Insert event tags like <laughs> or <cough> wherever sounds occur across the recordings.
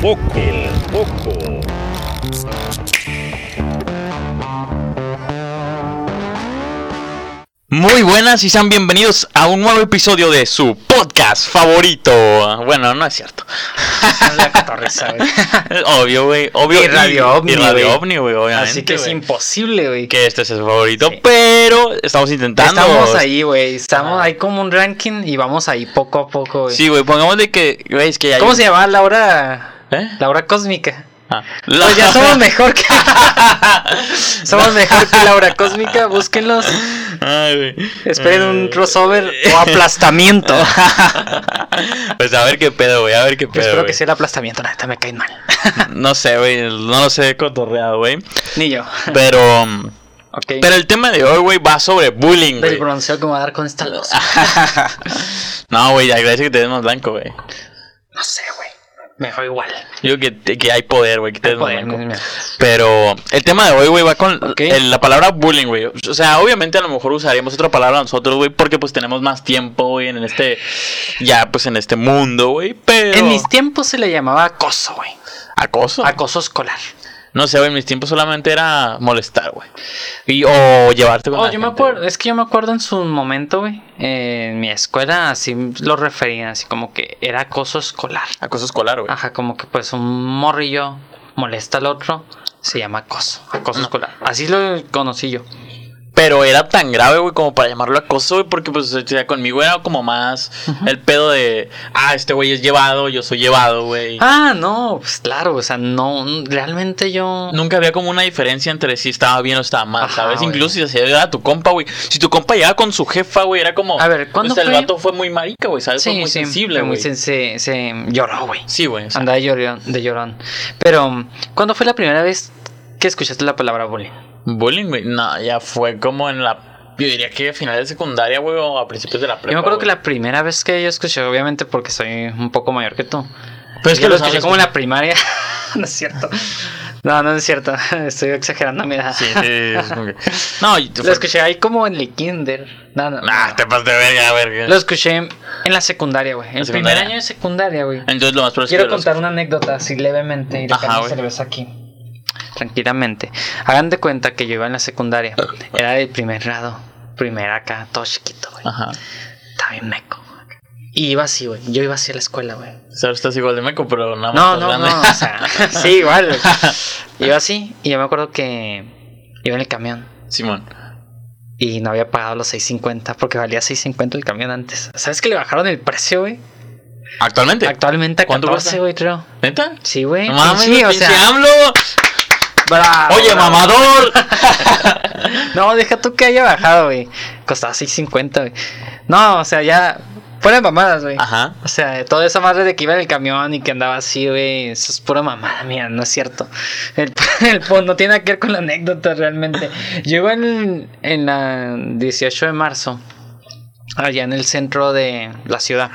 foco. El foco. Muy buenas y sean bienvenidos a un nuevo episodio de su podcast favorito. Bueno, no es cierto. La cotorreza, güey. <laughs> Obvio, güey. Obvio. Y Radio Ovni, Y Radio. Ovni, güey, obviamente. Así que es imposible, güey. Que este es el favorito, Sí. pero estamos intentando. Estamos ahí, güey. Estamos ahí como un ranking y vamos ahí poco a poco, güey. Sí, güey, pongamos de que, güey, es que ya. ¿Cómo se llama la hora? ¿Eh? La hora cósmica. Ah. Pues ya <laughs> somos mejor que. <laughs> somos mejor que la hora cósmica. Búsquenlos. Ay, güey. Esperen un Eh, crossover o aplastamiento. <laughs> pues a ver qué pedo, güey, a ver qué pedo. Espero güey. que sea el aplastamiento. La neta me caen mal. No sé, güey, no lo sé cotorreado, güey. Ni yo. Pero. um, Ok. Pero el tema de hoy, güey, va sobre bullying, güey. bronceo que me va a dar con esta luz. no, güey, agradece que te des más blanco, güey. No sé, güey. Me fue igual. Yo que, que hay poder, güey, que te mira. Pero el tema de hoy, güey, va con el- la palabra bullying, güey. O sea, obviamente a lo mejor usaríamos otra palabra nosotros, güey, porque pues tenemos más tiempo, güey, en este, ya pues en este mundo, güey. Pero... En mis tiempos se le llamaba acoso, güey. Acoso. Acoso escolar. No sé, güey, en mis tiempos solamente era molestar, güey. Y, o llevarte con Oh, la yo me acuerdo, es que yo me acuerdo en su momento, güey. eh, en mi escuela así lo referían, así como que era acoso escolar. Acoso escolar, güey. Ajá, como que pues un morrillo molesta al otro, se llama acoso, acoso No. escolar. Así lo conocí yo. Pero era tan grave, güey, como para llamarlo acoso, güey, porque pues o sea, conmigo era como más el pedo de, ah, este güey es llevado, yo soy llevado, güey. Ah, no, pues claro, o sea, no, realmente yo... Nunca había como una diferencia entre si estaba bien o estaba mal, Ajá, ¿sabes? Incluso si se era tu compa, güey. Si tu compa llegaba con su jefa, güey, era como. A ver, ¿cuándo pues, el fue? vato fue muy marica, güey, ¿sabes? fue muy sensible, muy sen- se, se lloró, güey. Sí, güey. Andaba de llorón, de llorón. Pero, ¿cuándo fue la primera vez que escuchaste la palabra bullying? Bullying, güey. No, ya fue como en la. Yo diría que a finales de secundaria, güey, o a principios de la prepa. Yo me acuerdo que la primera vez que yo escuché, obviamente porque soy un poco mayor que tú. Pero es que lo lo escuché como en la primaria. <laughs> no es cierto. No, no es cierto. <laughs> Estoy exagerando mi edad. Sí, sí, es como que- <laughs> No, Lo escuché ahí como en el kinder. No, no. Nah, no. te de verga, verga. Lo escuché en la secundaria, güey. El primer año de secundaria, güey. Entonces lo más probable Quiero los- contar una anécdota así levemente y güey. cerveza aquí. Tranquilamente. Hagan de cuenta que yo iba en la secundaria. Era del primer grado. Primera acá, todo chiquito, güey. Ajá. Estaba bien meco. Y iba así, güey. Yo iba así a la escuela, güey. O sea, estás igual de meco, pero nada más. No, no, grande. no. O sea, <laughs> sí, igual. güey. <laughs> Iba así. Y yo me acuerdo que iba en el camión. Simón. Y no había pagado los 6.50 porque valía 6.50 el camión antes. ¿Sabes que le bajaron el precio, güey? ¿Actualmente? Actualmente a ¿Cuánto 14, cuesta? güey, creo. ¿Neta? Sí, güey. No mames, sí, o sea. AMLO. Bravo, Oye, bravo. mamador. <laughs> No, deja tú que haya bajado, güey. Costaba 6.50, güey. No, o sea, ya. Fuera de mamadas, güey. Ajá. O sea, toda esa madre de que iba en el camión y que andaba así, güey. Eso es pura mamada, mía, no es cierto. El, <laughs> el no tiene que ver con la anécdota realmente. Iba en, en la 18 de marzo, allá en el centro de la ciudad.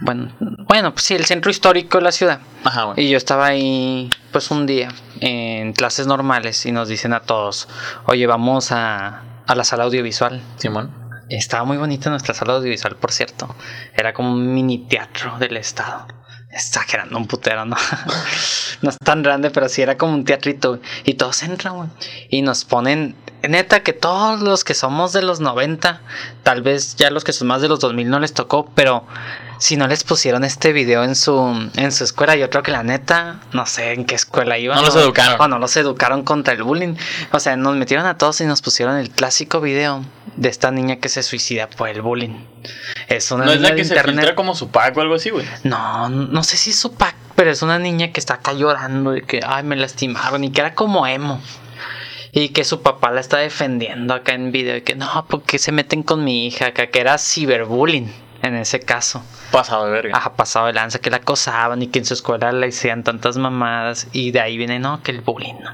Bueno, bueno, pues sí, el centro histórico de la ciudad. Ajá, güey. Y yo estaba ahí, pues un día, en clases normales, y nos dicen a todos: Oye, vamos a, a la sala audiovisual. Simón. Estaba muy bonita nuestra sala audiovisual, por cierto. Era como un mini teatro del estado. Exagerando un putero, ¿no? <laughs> no es tan grande, pero sí era como un teatrito. Y todos entran, güey. Y nos ponen. Neta, que todos los que somos de los 90, tal vez ya los que son más de los 2000 no les tocó, pero si no les pusieron este video en su, en su escuela, yo creo que la neta, no sé en qué escuela iban. No los o- educaron. O no los educaron contra el bullying. O sea, nos metieron a todos y nos pusieron el clásico video de esta niña que se suicida por el bullying. Es una No es la que se filtra como su pack o algo así, güey. No, no sé si es su pack, pero es una niña que está acá llorando y que, ay, me lastimaron y que era como emo. Y que su papá la está defendiendo acá en video y que no, porque se meten con mi hija acá, que era ciberbullying en ese caso. Pasado de verga. Ajá, pasado de lanza, que la acosaban y que en su escuela le hacían tantas mamadas y de ahí viene, no, que el bullying, ¿no?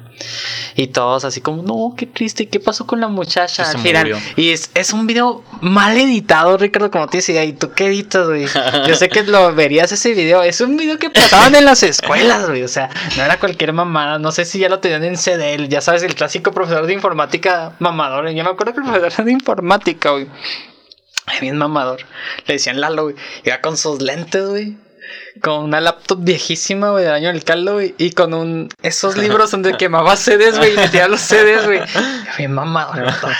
Y todos así como, no, qué triste, ¿qué pasó con la muchacha? Se murió. y es, es un video mal editado, Ricardo, como te decía, ¿y tú qué editas, güey? Yo sé que lo verías ese video, es un video que pasaban en las escuelas, güey, o sea, no era cualquier mamada, no sé si ya lo tenían en CDL, ya sabes, el clásico profesor de informática mamador, yo me acuerdo que el profesor de informática, güey. Ay, Bien mamador. Le decían Lalo, güey. Iba con sus lentes, güey. Con una laptop viejísima, güey, del año del caldo, güey, y con un esos libros donde quemaba CDs, güey, y metía los CDs, güey. <laughs> Güey,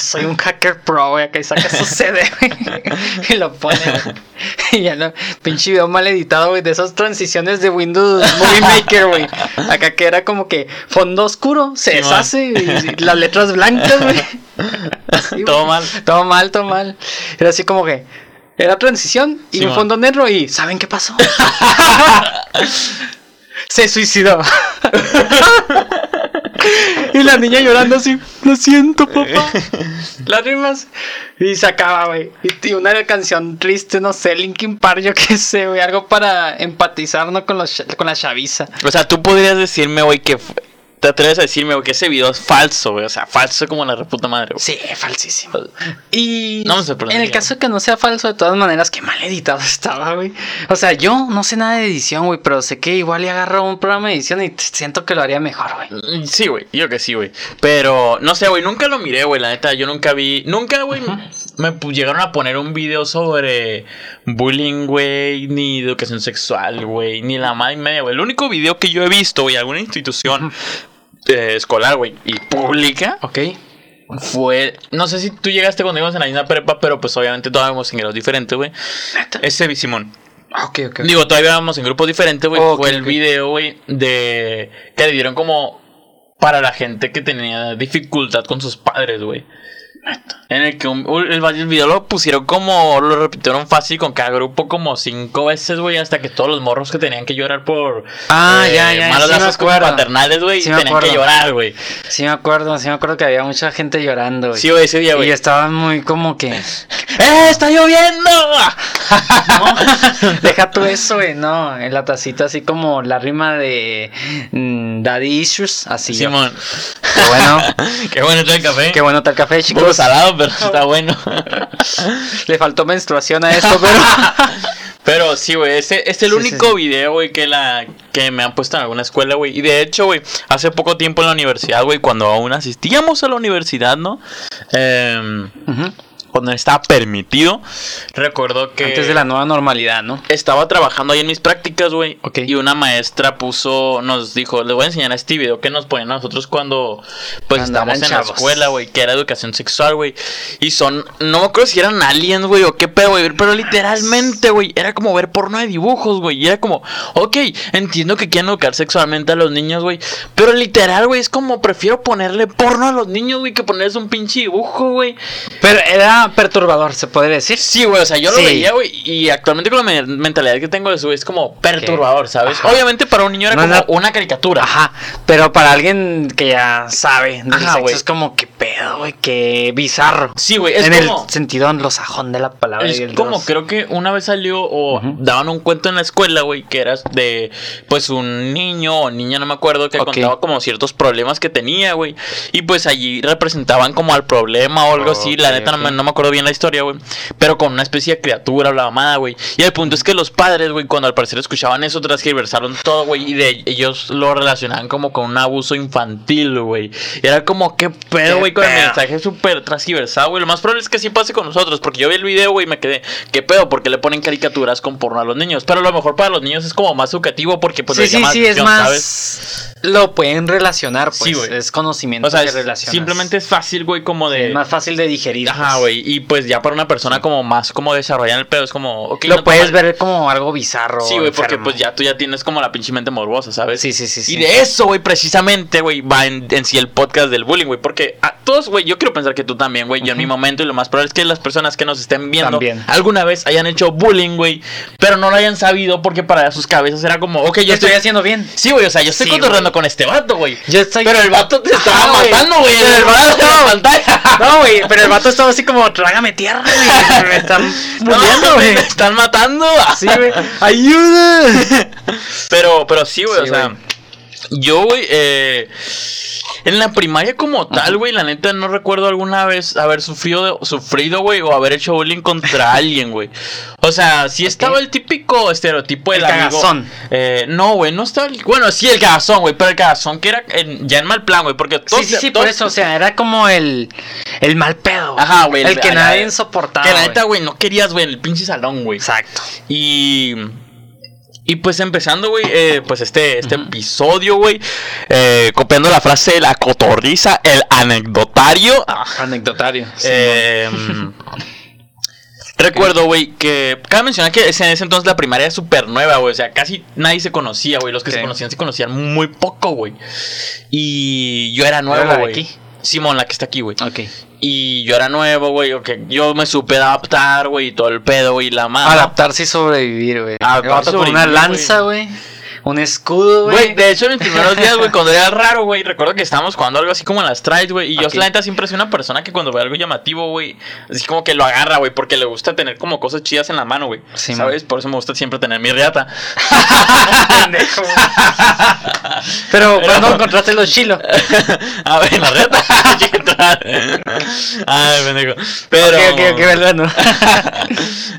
soy un hacker pro, güey, acá y saca esos CDs, güey, <laughs> y lo pone, güey. <laughs> Y ya no, pinche video mal editado, güey, de esas transiciones de Windows Movie Maker, güey. Acá que era como que fondo oscuro, se Sí, deshace, y, y las letras blancas, güey. Así, güey. Todo mal. Todo mal, todo mal. Era así como que era transición y un fondo negro y ¿saben qué pasó? <laughs> Se suicidó. y la niña llorando así, lo siento, papá. <laughs> Lágrimas. Y se acaba, güey. Y, una canción triste, no sé, Linkin Park, yo qué sé, güey. Algo para empatizar, ¿no? Con, los, con la chaviza. O sea, tú podrías decirme, güey, que. Te atreves a decirme, güey, que ese video es falso, güey. O sea, falso como la reputa madre, güey. Sí, falsísimo. Y No me sorprendería. en el caso de que no sea falso, de todas maneras, qué mal editado <laughs> estaba, güey. O sea, yo no sé nada de edición, güey, pero sé que igual le agarro un programa de edición y siento que lo haría mejor, güey. Mm, Sí, güey, yo que sí, güey. Pero, no sé, güey, nunca lo miré, güey, la neta, yo nunca vi, nunca, güey, me llegaron a poner un video sobre bullying, güey, ni educación sexual, güey, ni la madre media, güey. El único video que yo he visto, güey, alguna institución eh, escolar, güey, y pública, Ok. fue, no sé si tú llegaste cuando íbamos en la misma prepa, pero pues obviamente todos íbamos en grados diferentes, güey. Ese Simón. Ok, ok. Digo, todavía íbamos en grupos diferentes, güey. Fue el video, güey, de. que le dieron como. para la gente que tenía dificultad con sus padres, güey. En el que un- el, el video lo pusieron como. lo repitieron fácil con cada grupo como cinco veces, güey. Hasta que todos los morros que tenían que llorar por. Ah, ya, ya, Malos sí lazos paternales, güey. Sí me tenían que acuerdo. llorar, güey. Sí me acuerdo, sí me acuerdo que había mucha gente llorando, güey. Sí, güey, ese día, y güey. estaban muy como que... <laughs> ¡Eh, está lloviendo! <laughs> No, deja tú eso, güey, no. En la tacita así como la rima de mm, Daddy Issues, así. Simón. Qué bueno, <laughs> Qué bueno está el café. qué bueno está el café, chicos. Salado, pero está bueno. <laughs> Le faltó menstruación a esto, pero... <laughs> Pero sí, güey, ese es el Sí, único sí, video, güey, que la que me han puesto en alguna escuela, güey. Y de hecho, güey, hace poco tiempo en la universidad, güey, cuando aún asistíamos a la universidad, ¿no? Ujú. Cuando estaba permitido, recuerdo que Antes de la nueva normalidad, ¿no? estaba trabajando ahí en mis prácticas, güey. Ok. Y una maestra puso, nos dijo, les voy a enseñar este video que nos ponían a nosotros cuando, pues, Cuando estamos en la escuela, güey, que era educación sexual, güey. Y son, no me acuerdo si eran aliens, güey, o qué pedo, güey, pero literalmente, güey, era como ver porno de dibujos, güey. Y era como, ok, entiendo que quieren educar sexualmente a los niños, güey. Pero literal, güey, es como prefiero ponerle porno a los niños, güey, que ponerles un pinche dibujo, güey. Pero era perturbador, se podría decir. Sí, güey, o sea, yo lo Sí. veía, güey, y actualmente con la me- mentalidad que tengo de güey, es como perturbador, ¿sabes? Ajá. Obviamente para un niño era No, como no. una caricatura. Ajá, pero para alguien que ya sabe del Ajá, sexo güey. es como que pedo, güey, que bizarro. Sí, güey, es en como... el sentido anglosajón de la palabra. Es como dos. creo que una vez salió o daban un cuento en la escuela, güey, que era de pues un niño o niña, no me acuerdo, que contaba como ciertos problemas que tenía, güey. Y pues allí representaban como al problema o algo así. La neta no, me, me acuerdo bien la historia, güey. Pero con una especie de criatura la mamada, güey. Y el punto es que los padres, güey, cuando al parecer escuchaban eso, transgiversaron todo, güey. Y de ellos lo relacionaban como con un abuso infantil, güey. Y era como, ¿qué pedo, ¿Qué güey? Con el mensaje súper transgiversado, güey. Lo más probable es que sí pase con nosotros. Porque yo vi el video, güey, y me quedé, ¿qué pedo? Porque le ponen caricaturas con porno a los niños. Pero a lo mejor para los niños es como más educativo porque pues sí, les sí, llama sí, es atención, más. ¿sabes? Lo pueden relacionar, pues. Sí, güey. es conocimiento O sea, que es- relacionas. simplemente es fácil, güey, como de... es más fácil de digerir. Ajá, pues. Güey. Y pues ya para una persona como más como desarrollada en el pedo es como... ok, Lo no puedes ver como algo bizarro. Sí, güey, porque pues ya tú ya tienes como la pinche mente morbosa, ¿sabes? Sí, sí, sí, sí. Y de eso, güey, precisamente, güey, va en, en sí el podcast del bullying, güey. Porque a todos, güey, yo quiero pensar que tú también, güey. Yo en mi momento, y lo más probable es que las personas que nos estén viendo También. alguna vez hayan hecho bullying, güey. Pero no lo hayan sabido porque para sus cabezas era como, ok, yo estoy. estoy haciendo bien. Sí, güey, o sea, yo estoy Sí, cotorreando con este vato, güey. Yo estoy. Pero el vato te <laughs> estaba Ajá, güey. matando, güey. El vato estaba pantalla. <laughs> No, güey, pero el vato estaba así como, trágame tierra, güey. <laughs> Me están muriendo, güey. me están matando. Sí, güey. <laughs> ¡Ayuda! Pero, pero sí, güey, Sí, o sea. Yo, güey, eh, en la primaria como tal, güey, la neta no recuerdo alguna vez haber sufrido, sufrido, güey, o haber hecho bullying contra <laughs> alguien, güey. O sea, sí estaba el típico estereotipo del El amigo. cagazón. Eh, no, güey, no estaba el, Bueno, sí, el cagazón, güey, pero el cagazón que era en- ya en mal plan, güey, porque todos... Sí, sí, sí, todos- por eso, o sea, era como el, el mal pedo. Ajá, güey. El que la- nadie soportaba. Que la neta, güey, no querías, güey, en el pinche salón, güey. Exacto. Y. Y pues empezando, güey, eh, pues este, este episodio, güey, eh, copiando la frase de la cotorriza, el anecdotario. Anecdotario. sí, Eh, <laughs> Recuerdo, güey, que cabe mencionar que en ese entonces la primaria es súper nueva, güey. O sea, casi nadie se conocía, güey. Los que se conocían se conocían muy poco, güey. Y yo era nuevo, ¿Era güey. aquí? Simón, la que está aquí, güey. Ok. Y yo era nuevo, güey. ok, Yo me supe adaptar, güey, y todo el pedo, güey, y la madre. Adaptarse y sobrevivir, güey. Adaptarse y con una lanza, güey. Un escudo, Güey, de hecho, en mis primeros días, güey, cuando era raro, güey, recuerdo que estábamos jugando algo así como en las trades, güey. Y yo, Ok. la neta, siempre soy una persona que cuando ve algo llamativo, güey, así como que lo agarra, güey, porque le gusta tener como cosas chidas en la mano, güey. Sí, ¿Sabes? Por eso me gusta siempre tener mi riata. Pendejo, güey. <laughs> Pero, ¿cuándo encontraste los chilos? <laughs> A ver, la riata. <laughs> Ay, pendejo. Pero. Ok, ok,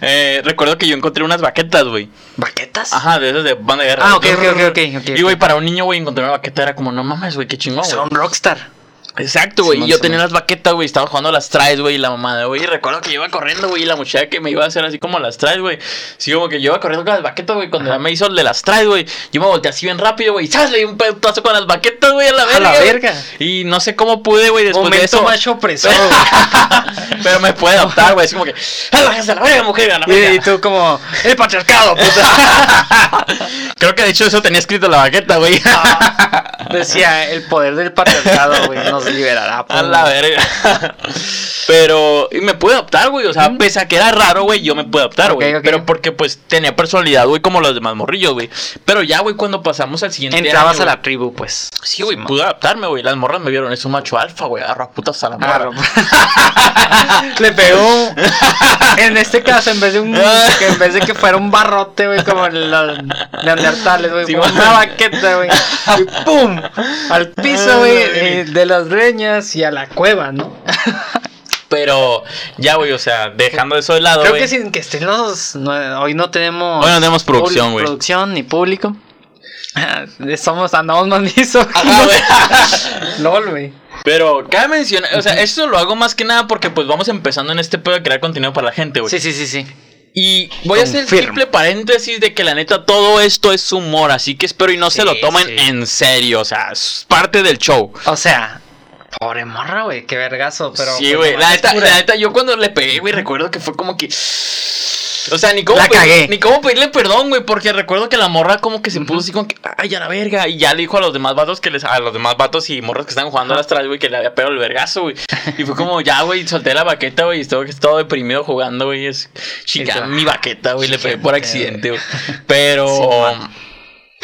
eh, recuerdo que yo encontré unas baquetas, güey. ¿Baquetas? Ajá, de esas de banda de guerra. Ah, ok, ok, ok, ok, ok. Y, güey, para un niño, güey, encontrar una baqueta era como, no mames, güey, qué chingón. Son rockstar. Exacto, güey. Y yo tenía las baquetas, güey. Estaba jugando las traes, güey. Y la mamada, güey. Y recuerdo que yo iba corriendo, güey. Y la muchacha que me iba a hacer así como las traes, güey. Sí, como que yo iba corriendo con las baquetas, güey. Cuando ya me hizo el de las traes, güey. Yo me volteé así bien rápido, güey. ¿Sabes? Le di un pedazo con las baquetas, güey, a la A verga. la güey. verga. Y no sé cómo pude, güey, después de Momento eso. macho opresor, güey. <laughs> Pero me puede adaptar, güey. Es como que. ¡A la a la verga, mujer! A la Y, y verga! tú como, el patriarcado, puta. <laughs> Creo que de hecho eso tenía escrito en la baqueta, güey. Decía, el poder del patriarcado, güey, nos liberará. A pues, la verga. <laughs> Pero y me pude adaptar, güey. O sea, pese a que era raro, güey, yo me pude adaptar, güey. Pero porque pues tenía personalidad, güey, como los demás morrillos, güey. Pero ya, güey, cuando pasamos al siguiente Entrabas año, a la tribu, pues. Sí, güey, pude adaptarme, güey. Las morras me vieron, es un macho alfa, güey. Agarro a putas a la morra. <laughs> Le pegó. <laughs> En este caso, en vez de un. Que en vez de que fuera un barrote, güey, como los neandertales, güey. Sí, una baqueta, güey. Y ¡pum! Al piso, güey. eh, de las y a la cueva, ¿no? <laughs> Pero ya, güey, o sea, dejando eso de lado, Creo que sin que estén los. no- hoy no tenemos. Hoy no tenemos producción, güey. Producción ni público. <laughs> Somos, andamos. Ajá, güey. <laughs> LOL, güey. Pero cabe mencionar, o sea, esto lo hago más que nada porque pues vamos empezando en este pedo de crear contenido para la gente, güey. Sí, sí, sí, sí. Y voy a hacer Confirmo. simple paréntesis de que la neta todo esto es humor, así que espero y no se lo tomen sí. en serio, o sea, es parte del show. O sea, pobre morra, güey, qué vergazo, pero. sí, güey, la neta, la neta, yo cuando le pegué, güey, recuerdo que fue como que... O sea, ni cómo, La cagué. ni cómo pedirle perdón, güey, porque recuerdo que la morra como que se puso así como que, ay, a la verga, y ya le dijo a los demás vatos que les, a los demás vatos y morras que están jugando a las traes, güey, que le había pegado el vergazo, güey. <laughs> Y fue como, ya, güey, solté la baqueta, güey, y estuve todo deprimido jugando, güey, es chica, Eso. mi baqueta, güey, le pegué <laughs> por accidente, güey. Pero... <laughs> Sí.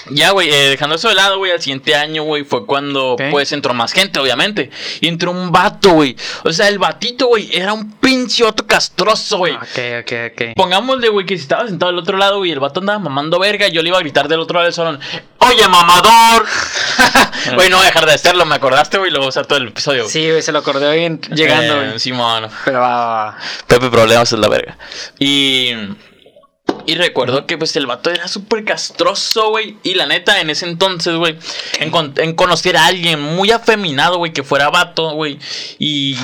Ya, güey, eh, dejando eso de lado, güey, al siguiente año, güey, fue cuando, pues, entró más gente, obviamente. Y entró un vato, güey. O sea, el batito, güey, era un pinche vato castroso, güey. Ok, ok, ok. Pongámosle, güey, que si estaba sentado del otro lado, güey, el vato andaba mamando verga, yo le iba a gritar del otro lado del salón, ¡Oye, mamador! <laughs> Güey, no voy a dejar de hacerlo, me acordaste, güey, lo voy a usar todo el episodio. güey. Sí, güey, se lo acordé hoy en- llegando, Eh, güey. Simón. Pero va, va, va. Pepe Problemas es la verga. Y. Y recuerdo que pues el vato era súper castroso, güey. Y la neta, en ese entonces, güey, en, con- en conocer a alguien muy afeminado, güey, que fuera vato, güey. Y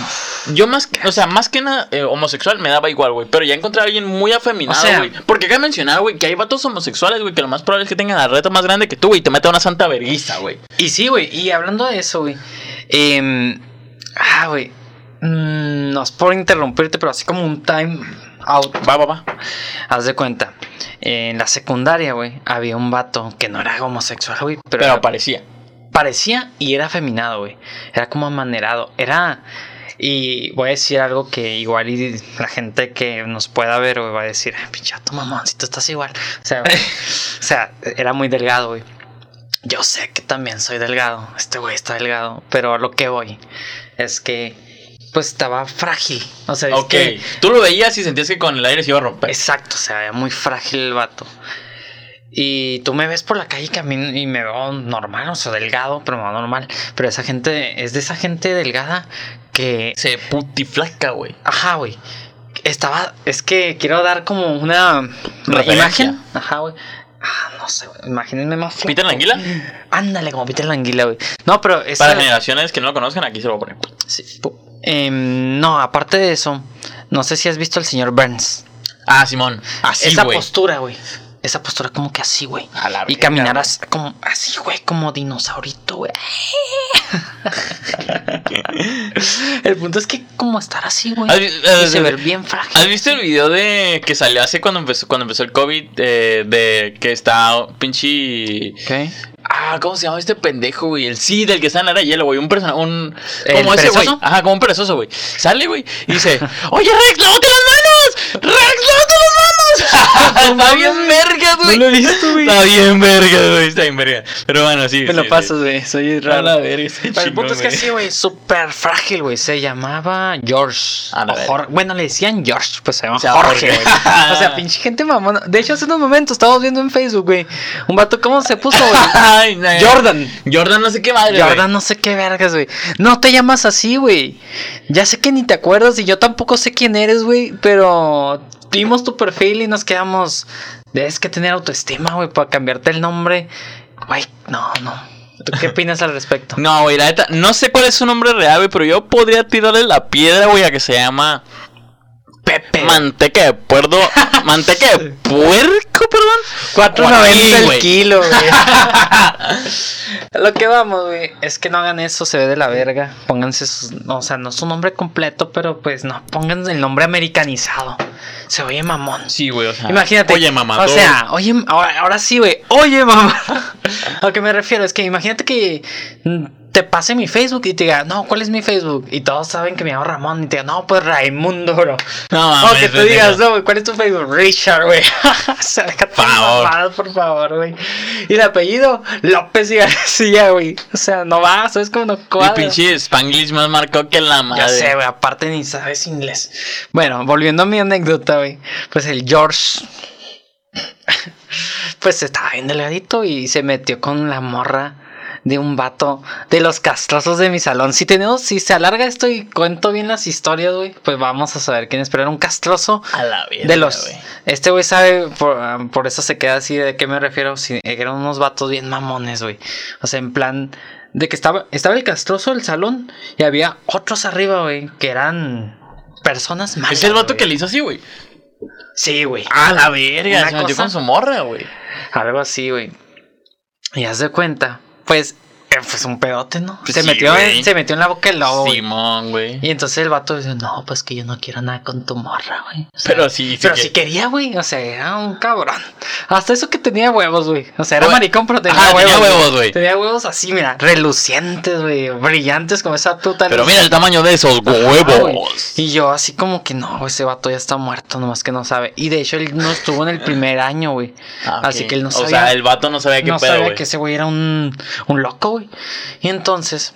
yo más, que- o sea, más que nada eh, homosexual me daba igual, güey. Pero ya encontré a alguien muy afeminado, O sea- güey. Porque acá mencionar, güey, que hay vatos homosexuales, güey, que lo más probable es que tengan la reta más grande que tú, güey. Y te meta una santa verguiza, güey. Y sí, güey, y hablando de eso, güey. em, ah, güey. mm, no es por interrumpirte, pero así como un time out. Va, va, va. Haz de cuenta. En la secundaria, güey, había un vato que no era homosexual, güey. Pero, Pero parecía. parecía y era afeminado, güey. Era como amanerado. Era. Y voy a decir algo que igual y la gente que nos pueda ver, güey, va a decir, "Ah, pinchato mamón, si tú estás igual. O sea, <laughs> o sea, era muy delgado, güey. Yo sé que también soy delgado. Este güey está delgado. Pero a lo que voy es que, pues estaba frágil. O sea, es Ok. que- Tú lo veías y sentías que con el aire se iba a romper. Exacto, o sea, muy frágil el vato. Y tú me ves por la calle y camino y me veo normal, o sea, delgado, pero no normal. Pero esa gente, es de esa gente delgada que. Se putiflaca, güey. Ajá, güey. Estaba. Es que quiero dar como una Referencia. imagen. Ajá, güey. Ah, no sé, güey. Imagínense más flaco. ¿Peter la anguila? Ándale, como Peter la anguila, güey. No, pero es. Para generaciones que no lo conozcan, aquí se lo voy a poner. Sí, em, no, aparte de eso, no sé si has visto al señor Burns. Ah, Simón. Así, Esa postura, güey. Esa postura como que así, güey. A la Y verga, caminaras como así, güey, como dinosaurito, güey. <laughs> el punto es que como estar así, güey. ¿Has vi- Y se ver bien frágil. ¿Has visto el video de que salió hace cuando empezó, cuando empezó el COVID? eh, de que está pinche. ¿Qué? Ah, ¿cómo se llama este pendejo, güey? El sí, del que está en la hielo, güey. Un personaje, un. ¿El Como ese, güey. Ajá, como un perezoso, güey. Sale, güey, y dice: <laughs> Oye, Rex, lávate las manos. Rex, lávate. <laughs> está bien verga, güey. No lo he visto, güey. Está bien verga, güey. Está bien verga. Pero bueno, sí. Me lo sí, pasas, güey. Soy A raro. la verga, Pero el punto chingón, es que güey. sí, güey, súper frágil, güey. Se llamaba George. A la O Bueno, le decían George, pues se llama Jorge, <laughs> güey. O sea, pinche gente mamona. De hecho, hace unos momentos estábamos viendo en Facebook, güey. Un vato, ¿cómo se puso, güey? <laughs> No. Jordan. Jordan, no sé qué madre. Jordan, no sé qué vergas, güey. No te llamas así, güey. Ya sé que ni te acuerdas y yo tampoco sé quién eres, güey. Pero vimos tu perfil y nos quedamos. Debes que tener autoestima, güey, para cambiarte el nombre. Güey, no, no. ¿Tú qué opinas al respecto? <laughs> No, güey, la neta, no sé cuál es su nombre real, güey, pero yo podría tirarle la piedra, güey, a que se llama Pepe. manteca de puerco, <laughs> manteca de puerco, perdón. 4.90 el kilo, <laughs> güey. <laughs> Lo que vamos, güey, es que no hagan eso, se ve de la verga. Pónganse sus, o sea, no su nombre completo, pero pues no, pónganse el nombre americanizado. Se oye mamón. Sí, güey, o sea. Imagínate. Oye, mamá. O sea, oye, ahora, ahora sí, güey. Oye, mamá. A lo que me refiero es que imagínate que te pase mi Facebook y te diga, no, ¿cuál es mi Facebook? Y todos saben que me llamo Ramón y te diga, no, pues Raimundo, bro. no O mames. que tú digas, no, güey, ¿cuál es tu Facebook? Richard, güey. <laughs> o Favor. mamadas, por favor, güey. Y el apellido, López y García, güey. O sea, no va, ¿sabes cómo no cuadra? pinche Spanglish más marcó que la madre. Ya sé, güey, aparte ni sabes inglés. Bueno, volviendo a mi anécdota, güey. Pues el George. <laughs> Pues estaba bien delgadito y se metió con la morra de un vato de los castrosos de mi salón. Si tenemos, si se alarga esto y cuento bien las historias, güey, pues vamos a saber quién es. Pero era un castroso A la de los. Este güey sabe, por, ah, por eso se queda así. ¿De qué me refiero? Si, eran unos vatos bien mamones, güey. O sea, en plan. De que estaba, estaba el castroso del salón y había otros arriba, güey, que eran personas malas. Es el vato que le hizo así, güey. Sí, güey. A la verga. Se metió con su morra, güey. Algo así, güey. Y haz de cuenta, pues, pues un pedote, ¿no? Pues se, sí, metió en, se metió en la boca del lobo. Simón, güey. Y entonces el vato dice, no, pues que yo no quiero nada con tu morra, güey. O sea, Pero sí, sí Pero que- sí quería, güey. O sea, era un cabrón. Hasta eso que tenía huevos, güey. O sea, era maricón, pero tenía Ajá, huevos. tenía huevos, güey. Tenía huevos así, mira, relucientes, güey. Brillantes como esa puta. Pero mira el tamaño de esos huevos. Y yo así como que no, ese vato ya está muerto, nomás que no sabe. Y de hecho él no estuvo en el primer año, güey. Ah, Así que él no sabía. O sea, el vato no sabía qué no pedo, sabía que ese güey era un, un loco, güey. Y entonces,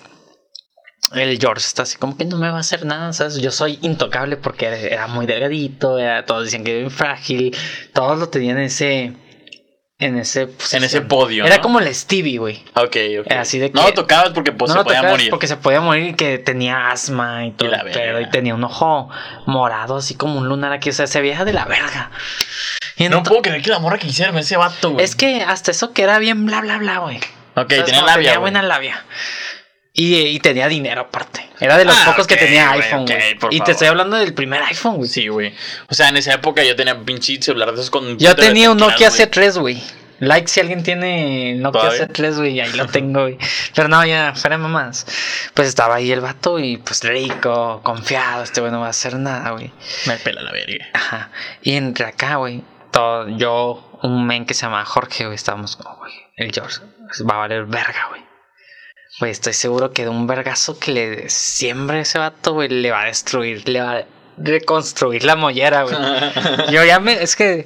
el George está así como que no me va a hacer nada, ¿sabes? Yo soy intocable porque era, muy delgadito, era- todos decían que era frágil, todos lo tenían en ese... En ese, pues, En ese podio, Era ¿no? como el Stevie, güey. Ok, ok. Así de No que- lo tocabas porque pues, no se lo podía tocabas morir. porque se podía morir y que tenía asma y todo. Y la verga. y tenía un ojo morado, así como un lunar aquí. O sea, se veía de la verga. Y No puedo creer que la morra que hicieron ese vato, güey. es que hasta eso que era bien bla bla bla, güey. Ok, ¿Sabes tenía labia, Tenía buena labia. Y, y tenía dinero aparte. Era de los Ah, pocos que tenía iPhone, güey. y favor. te estoy hablando del primer iPhone, güey. Sí, güey. O sea, en esa época yo tenía pinche celular de esos con... Yo tenía un Nokia güey. C3, güey. Like si alguien tiene Nokia ¿Todavía? C3, güey, ahí lo <laughs> tengo, güey. Pero no, ya, fuera mamás. Pues estaba ahí el vato y pues rico, confiado, este güey no va a hacer nada, güey. Me pela la verga. Ajá. Y entre acá, güey, todo, yo, un men que se llama Jorge, güey, estábamos como, güey, el George, va a valer verga, güey. Güey, estoy seguro que de un vergazo que le siembre ese vato, güey, le va a destruir, le va a reconstruir la mollera, güey. <laughs> Yo ya me, es que,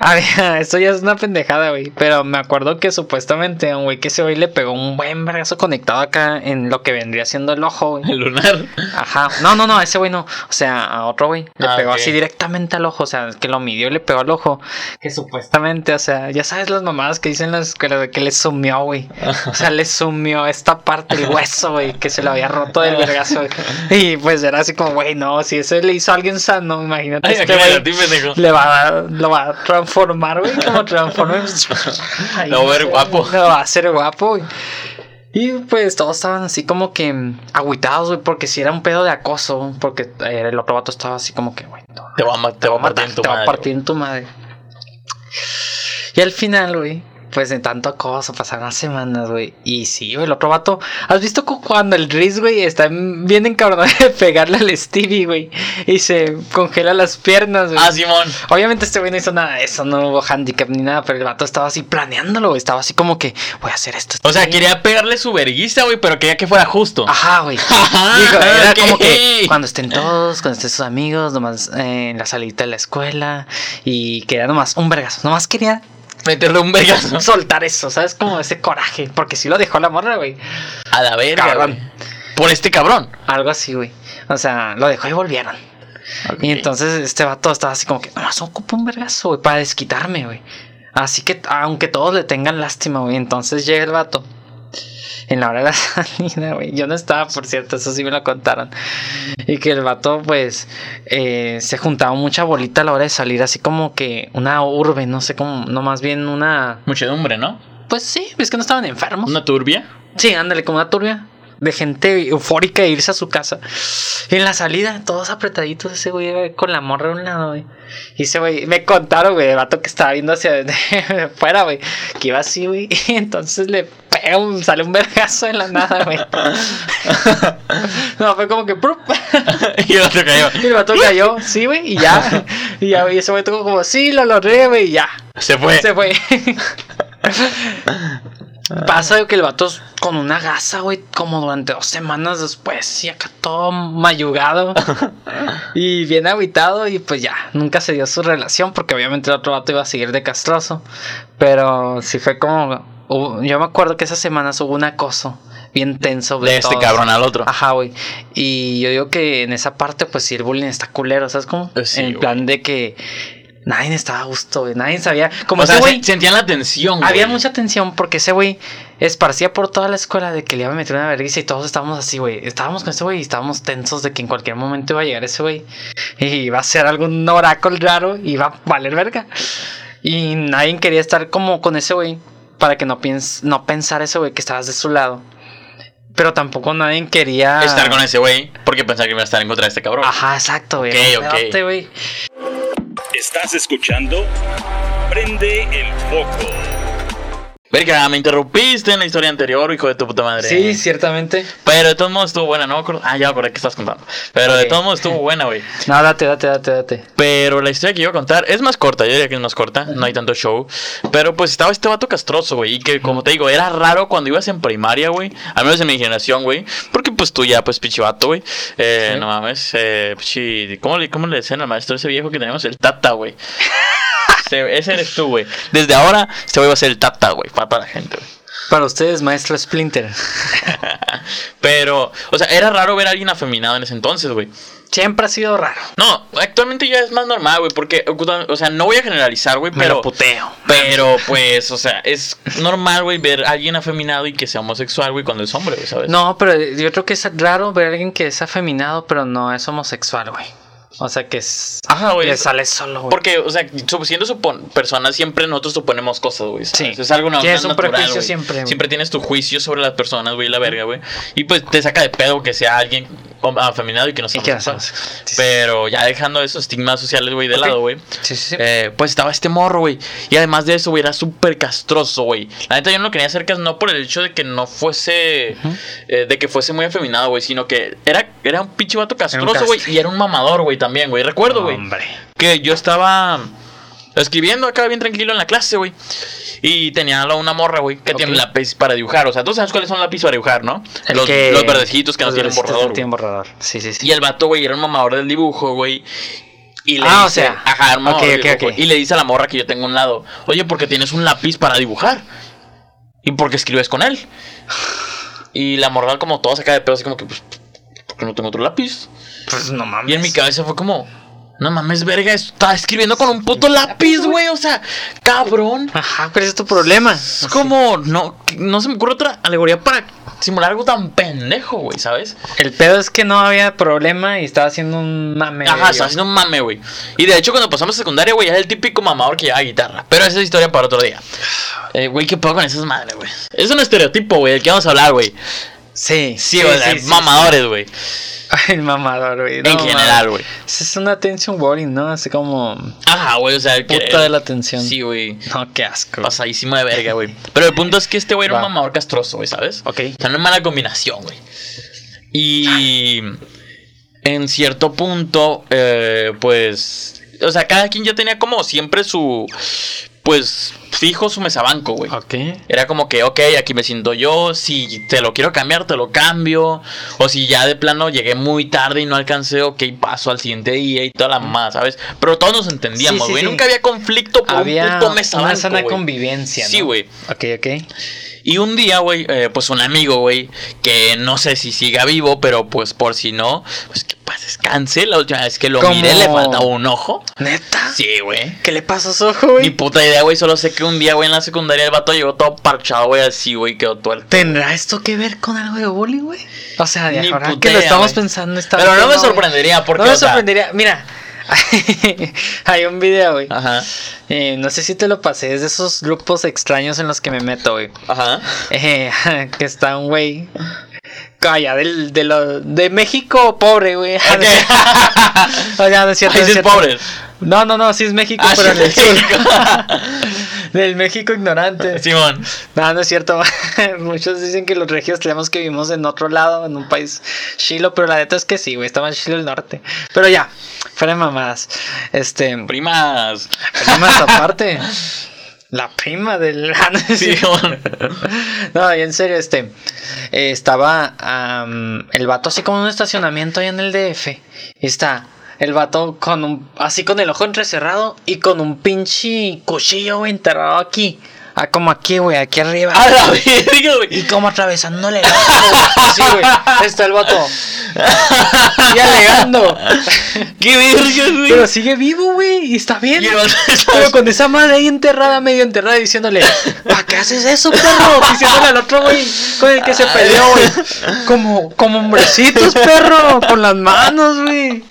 a ver, <laughs> esto ya es una pendejada, güey, pero me acuerdo que supuestamente a un güey que ese güey le pegó un buen vergazo conectado acá en lo que vendría siendo el ojo, güey. <laughs> El lunar. Ajá. No, no, no, ese güey no. O sea, a otro güey. Le Ah, pegó así directamente al ojo. O sea, que lo midió y le pegó al ojo. Que supuestamente, o sea, ya sabes las mamadas que dicen en la escuela de que le sumió, güey. O sea, le sumió esta parte del hueso, güey, que se lo había roto del vergazo. Y pues era así como, güey, no, si eso le hizo a alguien sano, imagínate. Ay, este güey ti, le va a, lo va a transformar, güey, como Transformers. <laughs> Ay, Lo va a ver no sé, guapo. Lo va a hacer guapo, güey. Y pues todos estaban así como que agüitados, güey, porque si era un pedo de acoso, porque el otro vato estaba así como que, güey, no, Te va a, te va a partir en tu te va a partir en tu madre. Y al final, güey, pues de tanto acoso, pasaron las semanas, güey. Y sí, güey, el otro vato. ¿Has visto cu- cuando el Riz, güey, está bien encabronado de pegarle al Stevie, güey? Y se congela las piernas, güey. Ah, Simón. Obviamente este güey no hizo nada de eso, no hubo handicap ni nada, pero el vato estaba así planeándolo, güey. Estaba así como que, voy a hacer esto. O sea, quería pegarle su verguista, güey, pero quería que fuera justo. Ajá, güey. <laughs> Era como que cuando estén todos, cuando estén sus amigos, nomás eh, en la salita de la escuela. Y quería nomás un vergazo. Nomás quería Meterle un vergazo. <laughs> soltar eso, ¿sabes? Como ese coraje. Porque sí lo dejó la morra, güey. A la verga, Cabrón. güey. Por este cabrón. Algo así, güey. O sea, lo dejó y volvieron. Y entonces este vato estaba así como que, nomás ocupo un vergazo, güey, para desquitarme, güey. Así que, aunque todos le tengan lástima, güey. Entonces llega el vato. En la hora de la <laughs> salida, güey. Yo no estaba, por cierto, eso sí me lo contaron. Y que el vato, pues, eh, se juntaba mucha bolita a la hora de salir, así como que una urbe, no sé cómo, no más bien una. Muchedumbre, ¿no? Pues sí, es que no estaban enfermos. Una turbia. Sí, ándale, como una turbia de gente eufórica de irse a su casa. Y en la salida, todos apretaditos, ese güey con la morra a un lado, güey. Y ese güey, me contaron, güey, el vato que estaba viendo hacia <laughs> afuera, güey, que iba así, güey. <laughs> Y entonces le pega un, sale un vergazo en la nada, güey. <laughs> no, fue como que, y el otro cayó. y el vato cayó, sí, güey, y ya. Y ya, güey, ese güey tuvo como, sí, lo logré, güey, y ya. Se fue. Se fue. Pasa que el vato es con una gasa, güey, como durante dos semanas después, y acá todo mayugado. <laughs> y bien aguitado, y pues ya, nunca se dio su relación, porque obviamente el otro vato iba a seguir de castroso. Pero sí fue como. hubo- yo me acuerdo que esas semanas hubo un acoso bien tenso De este todos. cabrón al otro. Ajá, güey. Y yo digo que en esa parte, pues sí, el bullying está culero, ¿sabes cómo? Eh, sí, en plan de que nadie estaba a gusto, güey. Nadie sabía. Como o ese sea, güey. se- sentían la tensión, Había güey. mucha tensión porque ese güey esparcía por toda la escuela de que le iba a meter una vergüenza y todos estábamos así, güey. Estábamos con ese güey y estábamos tensos de que en cualquier momento iba a llegar ese güey y iba a ser algún oráculo raro y iba a valer verga. Y nadie quería estar como con ese güey para que no, piens no pensara ese güey que estabas de su lado. Pero tampoco nadie quería Estar con ese güey porque pensaba que iba a estar en contra de este cabrón. Ajá, exacto, güey. Ok, ok. Güey. Estás escuchando Prende el Foco. Verga, me interrumpiste en la historia anterior, hijo de tu puta madre. Sí, ciertamente. Pero de todos modos estuvo buena, no me acuerdo. Ah, ya me acordé que estás contando. Pero de Ok. todos modos estuvo buena, güey. <laughs> No, date, date, date, date. Pero la historia que iba a contar es más corta, yo diría que es más corta, no hay tanto show. Pero pues estaba este vato castroso, güey, y que como te digo, era raro cuando ibas en primaria, güey, al menos en mi generación, güey, porque pues tú ya, pues pinche vato, güey, eh, Sí. no mames, eh, pinche- ¿cómo le, ¿cómo le decían al maestro ese viejo que tenemos? El tata, güey. <laughs> Ese, ese eres tú, güey. Desde ahora, este güey va a ser el tata, güey, para toda la gente, güey. Para ustedes, maestro Splinter. <laughs> Pero, o sea, era raro ver a alguien afeminado en ese entonces, güey. Siempre ha sido raro. No, actualmente ya es más normal, güey, porque, o sea, no voy a generalizar, güey, pero... lo puteo. Pero, pues, o sea, es normal, güey, ver a alguien afeminado y que sea homosexual, güey, cuando es hombre, güey, ¿sabes? No, pero yo creo que es raro ver a alguien que es afeminado, pero no es homosexual, güey. O sea, que es. Ajá, güey. Le sale solo, güey. Porque, o sea, siendo supon- personas, siempre nosotros suponemos cosas, güey. Sí. Es algo no- Tienes un natural, prejuicio siempre, güey. Siempre tienes tu juicio sobre las personas, güey, la verga, güey. Y pues te saca de pedo que sea alguien afeminado y que no sea que. Pero ya dejando esos estigmas sociales, güey, de lado, güey. Sí, sí, sí. Eh, pues estaba este morro, güey. Y además de eso, güey, era súper castroso, güey. La neta, yo no lo quería hacer cas no por el hecho de que no fuese. eh, de que fuese muy afeminado, güey. Sino que era, era un pinche vato castroso, güey. Y era un mamador, güey, también, güey. Recuerdo, güey. Hombre. Que yo estaba escribiendo acá bien tranquilo en la clase, güey. Y tenía una morra, güey, que tiene un lápiz para dibujar. O sea, tú sabes cuáles son lápices para dibujar, ¿no? Los, que- los verdecitos que no los tienen verdecitos borrador. No tienen borrador. Sí, sí, sí. Y el vato, güey, era un mamador del dibujo, güey. Y le Ah, o dice, sea, ajá. Y le dice a la morra que yo tengo a un lado, oye, porque tienes un lápiz para dibujar. ¿Y por qué escribes con él? Y la morra como toda saca de pedo, así como que, pues, ¿por qué no tengo otro lápiz? Pues no mames. Y en mi cabeza fue como, no mames, verga, está escribiendo con un puto lápiz, güey. O sea, cabrón. Ajá, pero ese es tu problema. Es como, no, no se me ocurre otra alegoría para simular algo tan pendejo, güey, ¿sabes? El pedo es que no había problema y estaba haciendo un mame. Ajá, estaba haciendo un mame, güey. Y de hecho, cuando pasamos a secundaria, güey, era el típico mamador que llevaba guitarra. Pero esa es historia para otro día. Eh, güey, ¿qué pedo con esas madres, güey? Es un estereotipo, güey, del que vamos a hablar, güey. Sí, Sí, sí, sí, sí. mamadores, güey. El mamador, güey. No, en general, güey. Es una attention boring, ¿no? Así como. Ajá, güey, o sea, el que- Puta de la atención. Sí, güey. No, qué asco. Pasadísimo de verga, güey. <laughs> Pero el punto es que este güey era un mamador castroso, güey, ¿sabes? Ok. O sea, una mala combinación, güey. Y en cierto punto, eh, pues, o sea, cada quien ya tenía como siempre su, pues, fijo su mesabanco, güey. Ok. Era como que, ok, aquí me siento yo, si te lo quiero cambiar, te lo cambio. O si ya de plano llegué muy tarde y no alcancé, ok, paso al siguiente día y toda la más, ¿sabes? Pero todos nos entendíamos, Sí, sí, güey. sí. Nunca había conflicto por Había un puto una sana convivencia, ¿no? Sí, güey. Ok, ok. Y un día, güey, eh, pues un amigo, güey, que no sé si siga vivo, pero pues por si no, pues pues descanse. La última vez que lo ¿Cómo? miré le faltaba un ojo. ¿Neta? Sí, güey. ¿Qué le pasó a su ojo, Ni güey? puta idea, güey. Solo sé que un día, güey, en la secundaria el vato llegó todo parchado, güey, así, güey, quedó todo el... ¿Tendrá esto que ver con algo de bullying, güey? O sea, de Ni ahora puta que lo estamos pensando esta Pero vez, no me sorprendería porque, No me sea- sorprendería. Mira, <laughs> hay un video, güey. Ajá, Eh, no sé si te lo pasé, es de esos grupos extraños en los que me meto, güey. ajá. Eh, <laughs> que está un güey. Calla, del, de, lo, de México pobre, güey. Ok. <laughs> o sea, no es cierto. Ay, no es cierto. pobre. No, no, no, sí es México, Ah, pero sí en el sur. México. <laughs> Del México ignorante. Simón. No, no es cierto. <laughs> Muchos dicen que los regios tenemos que vivimos en otro lado, en un país chilo, pero la neta es que sí, güey, está más chilo el norte. Pero ya, fuera de mamadas. Este, Primas. primas aparte. La prima del. <laughs> Ah, no, y en serio, este. eh, estaba am, el vato así como en un estacionamiento ahí en el DF. Y está el vato con un. Así con el ojo entrecerrado y con un pinche cuchillo, enterrado aquí. Ah, como aquí, güey, aquí arriba. A la verga, güey. Y como atravesándole. Así, <laughs> güey. Está el vato. Y alegando. Qué verga, güey. Pero sigue vivo, güey. Y está bien. Y Pero con esa madre ahí enterrada, medio enterrada, diciéndole, ¿para qué haces eso, perro? Diciéndole al otro güey con el que se peleó, güey. Como, como hombrecitos, perro, con las manos, güey.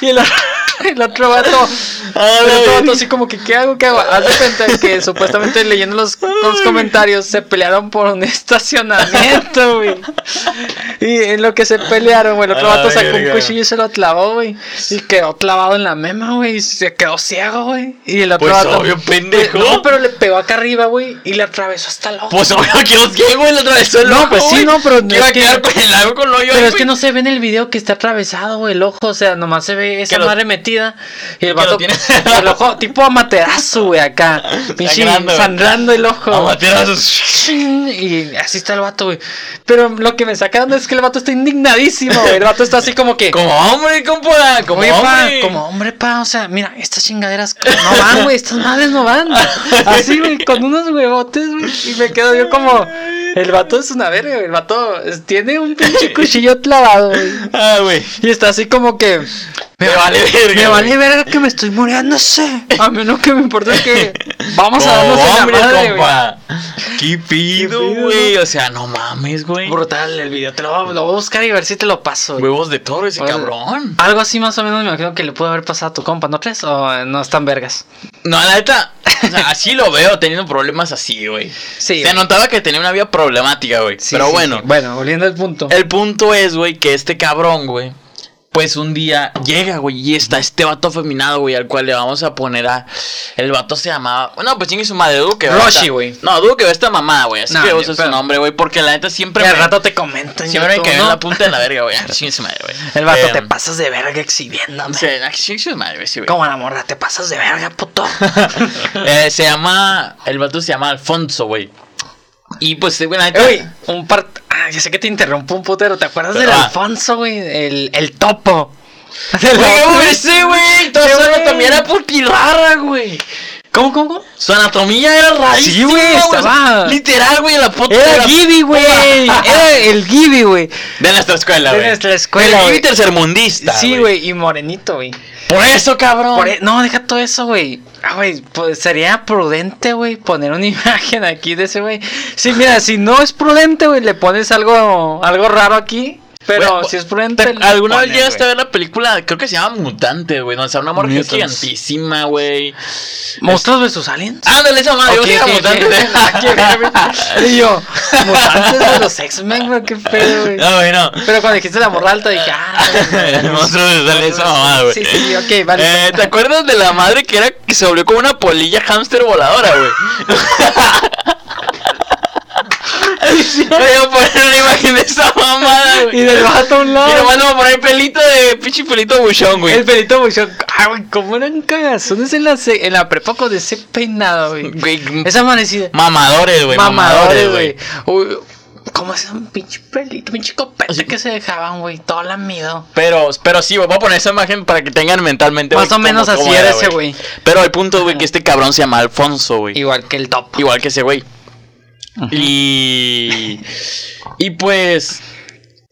Y el, <laughs> el otro vato, el otro vato así como que, ¿qué hago? ¿Qué hago? Haz de cuenta que <laughs> supuestamente leyendo los, los comentarios se pelearon por un <laughs> estacionamiento, güey. Y en lo que se pelearon, güey, el otro vato sacó un cuchillo y se lo clavó, güey. Y quedó clavado en la mema, güey. Y se quedó ciego, güey. Y el otro Pues vato. obvio, pendejo. No, pero le pegó acá arriba, güey. Y le atravesó hasta el ojo. Pues obvio que los que, güey, le atravesó el No, ojo, pues sí, no, pero Que es que- con Pero ahí, es que no se ve en el video que está atravesado, güey, el ojo. O sea, nomás se ve esa Que madre metida. Y el vato. tiene- <laughs> El ojo, tipo amaterazo, güey, acá. <laughs> Pinche Sangrando, el ojo. A materazos. <laughs> Y así está el vato, güey. Pero lo que me saca es que el vato está indignadísimo, güey. El vato está así como que. Como hombre, compa. Como Oye, pa, hombre. como hombre, pa, o sea, mira, estas chingaderas no van, güey, estas madres no van. Así, güey, con unos huevotes, güey. Y me quedo yo como, el vato es una verga, güey. El vato tiene un pinche cuchillo clavado, güey. Ah, güey. Y está así como que. Me vale verga, Me vale verga que me estoy muriendo, sé. A mí lo que me importa es que <laughs> vamos a darnos en la madre, compa. ¿Qué pido, güey? O sea, no mames, güey. Brutal el video, te lo, voy- lo voy a buscar y ver si te lo paso. Huevos de toro ese O sea, cabrón. Algo así más o menos me imagino que le pudo haber pasado a tu compa, ¿no crees? O no están vergas. No, la neta, o sea, así lo veo teniendo problemas así, güey. Sí, Se güey. notaba que tenía una vida problemática, güey. Sí, Pero sí, bueno, sí. Bueno, volviendo al punto. el punto es, güey, que este cabrón, güey, pues un día llega, güey, y está este vato afeminado, güey, al cual le vamos a poner a. El vato se llamaba. No, pues chingue su madre, dudo que vea Roshi, güey. No, dudo que vea esta mamada, güey. Así No, que usa su nombre, güey, porque la neta siempre. Me- rato te comentan. en Siempre me quedé ¿no? en la punta de la verga, güey. Ah, chingue su madre, güey. El vato, Eh, te pasas de verga exhibiéndome. sí, ah, chingue su madre, güey, sí, güey. Como la morra, te pasas de verga, puto. <laughs> Eh, se llama. El vato se llama Alfonso, güey. Y pues, la neta. Uy, un par. Ah, yo sé que te interrumpo un putero. ¿Te acuerdas Pero, del ah. Alfonso, güey? El, el topo. Güey, ese, güey. Su güey. anatomía era putirrara, güey. ¿Cómo, cómo, cómo? Su anatomía era rarísima. Sí, güey, estaba- Literal, güey, la puta. Era la- Gibby, güey. <laughs> Era el Gibby, güey. De nuestra escuela, De güey. nuestra escuela, El. Gibby tercermundista. Sí, güey, y morenito, güey. Por eso, cabrón. Por e- no, deja todo eso, güey. Ah, güey, pues sería prudente, güey, poner una <laughs> imagen aquí de ese güey. Sí, mira, si no es prudente, güey, le pones algo, algo raro aquí. Pero si es prudente. ¿te- ¿Alguna vez pones, llegaste a güey. ver la película? Creo que se llama Mutante, güey. Donde está una morra que es Mutants. gigantísima, güey. ¿Monstruos versus aliens? Ándale, esa madre. Yo ok, dije ok. Mutante. Verga. <laughs> <laughs> Y yo, mutantes de los X-Men, güey, qué pedo, güey. No, güey, no. Pero cuando dijiste la morra alta dije, <laughs> ah. El monstruo de sale esa mamada, güey. Sí, sí, ok, vale. Eh, ¿Te acuerdas de la madre que era que se volvió como una polilla hámster voladora, güey? <laughs> Voy a poner una imagen de esa mamada, güey. Y del vato a un Y lado. nomás le voy a poner pelito de pinche pelito buchón, güey. El pelito buchón. Ah, güey, cómo eran cagazones en la, se- en la prepa con ese peinado, güey. Güey, Esa amanecida. Mamadores, güey. Mamadores, güey. ¿Cómo es un pinche pelito, pinche copete Sí. que se dejaban, güey? Todo lamido. Pero, pero sí, güey, voy a poner esa imagen para que tengan mentalmente. Más o menos así era ese güey. Pero el punto, güey, que este cabrón se llama Alfonso, güey. Igual que el top. Igual que ese güey. Y. Y pues.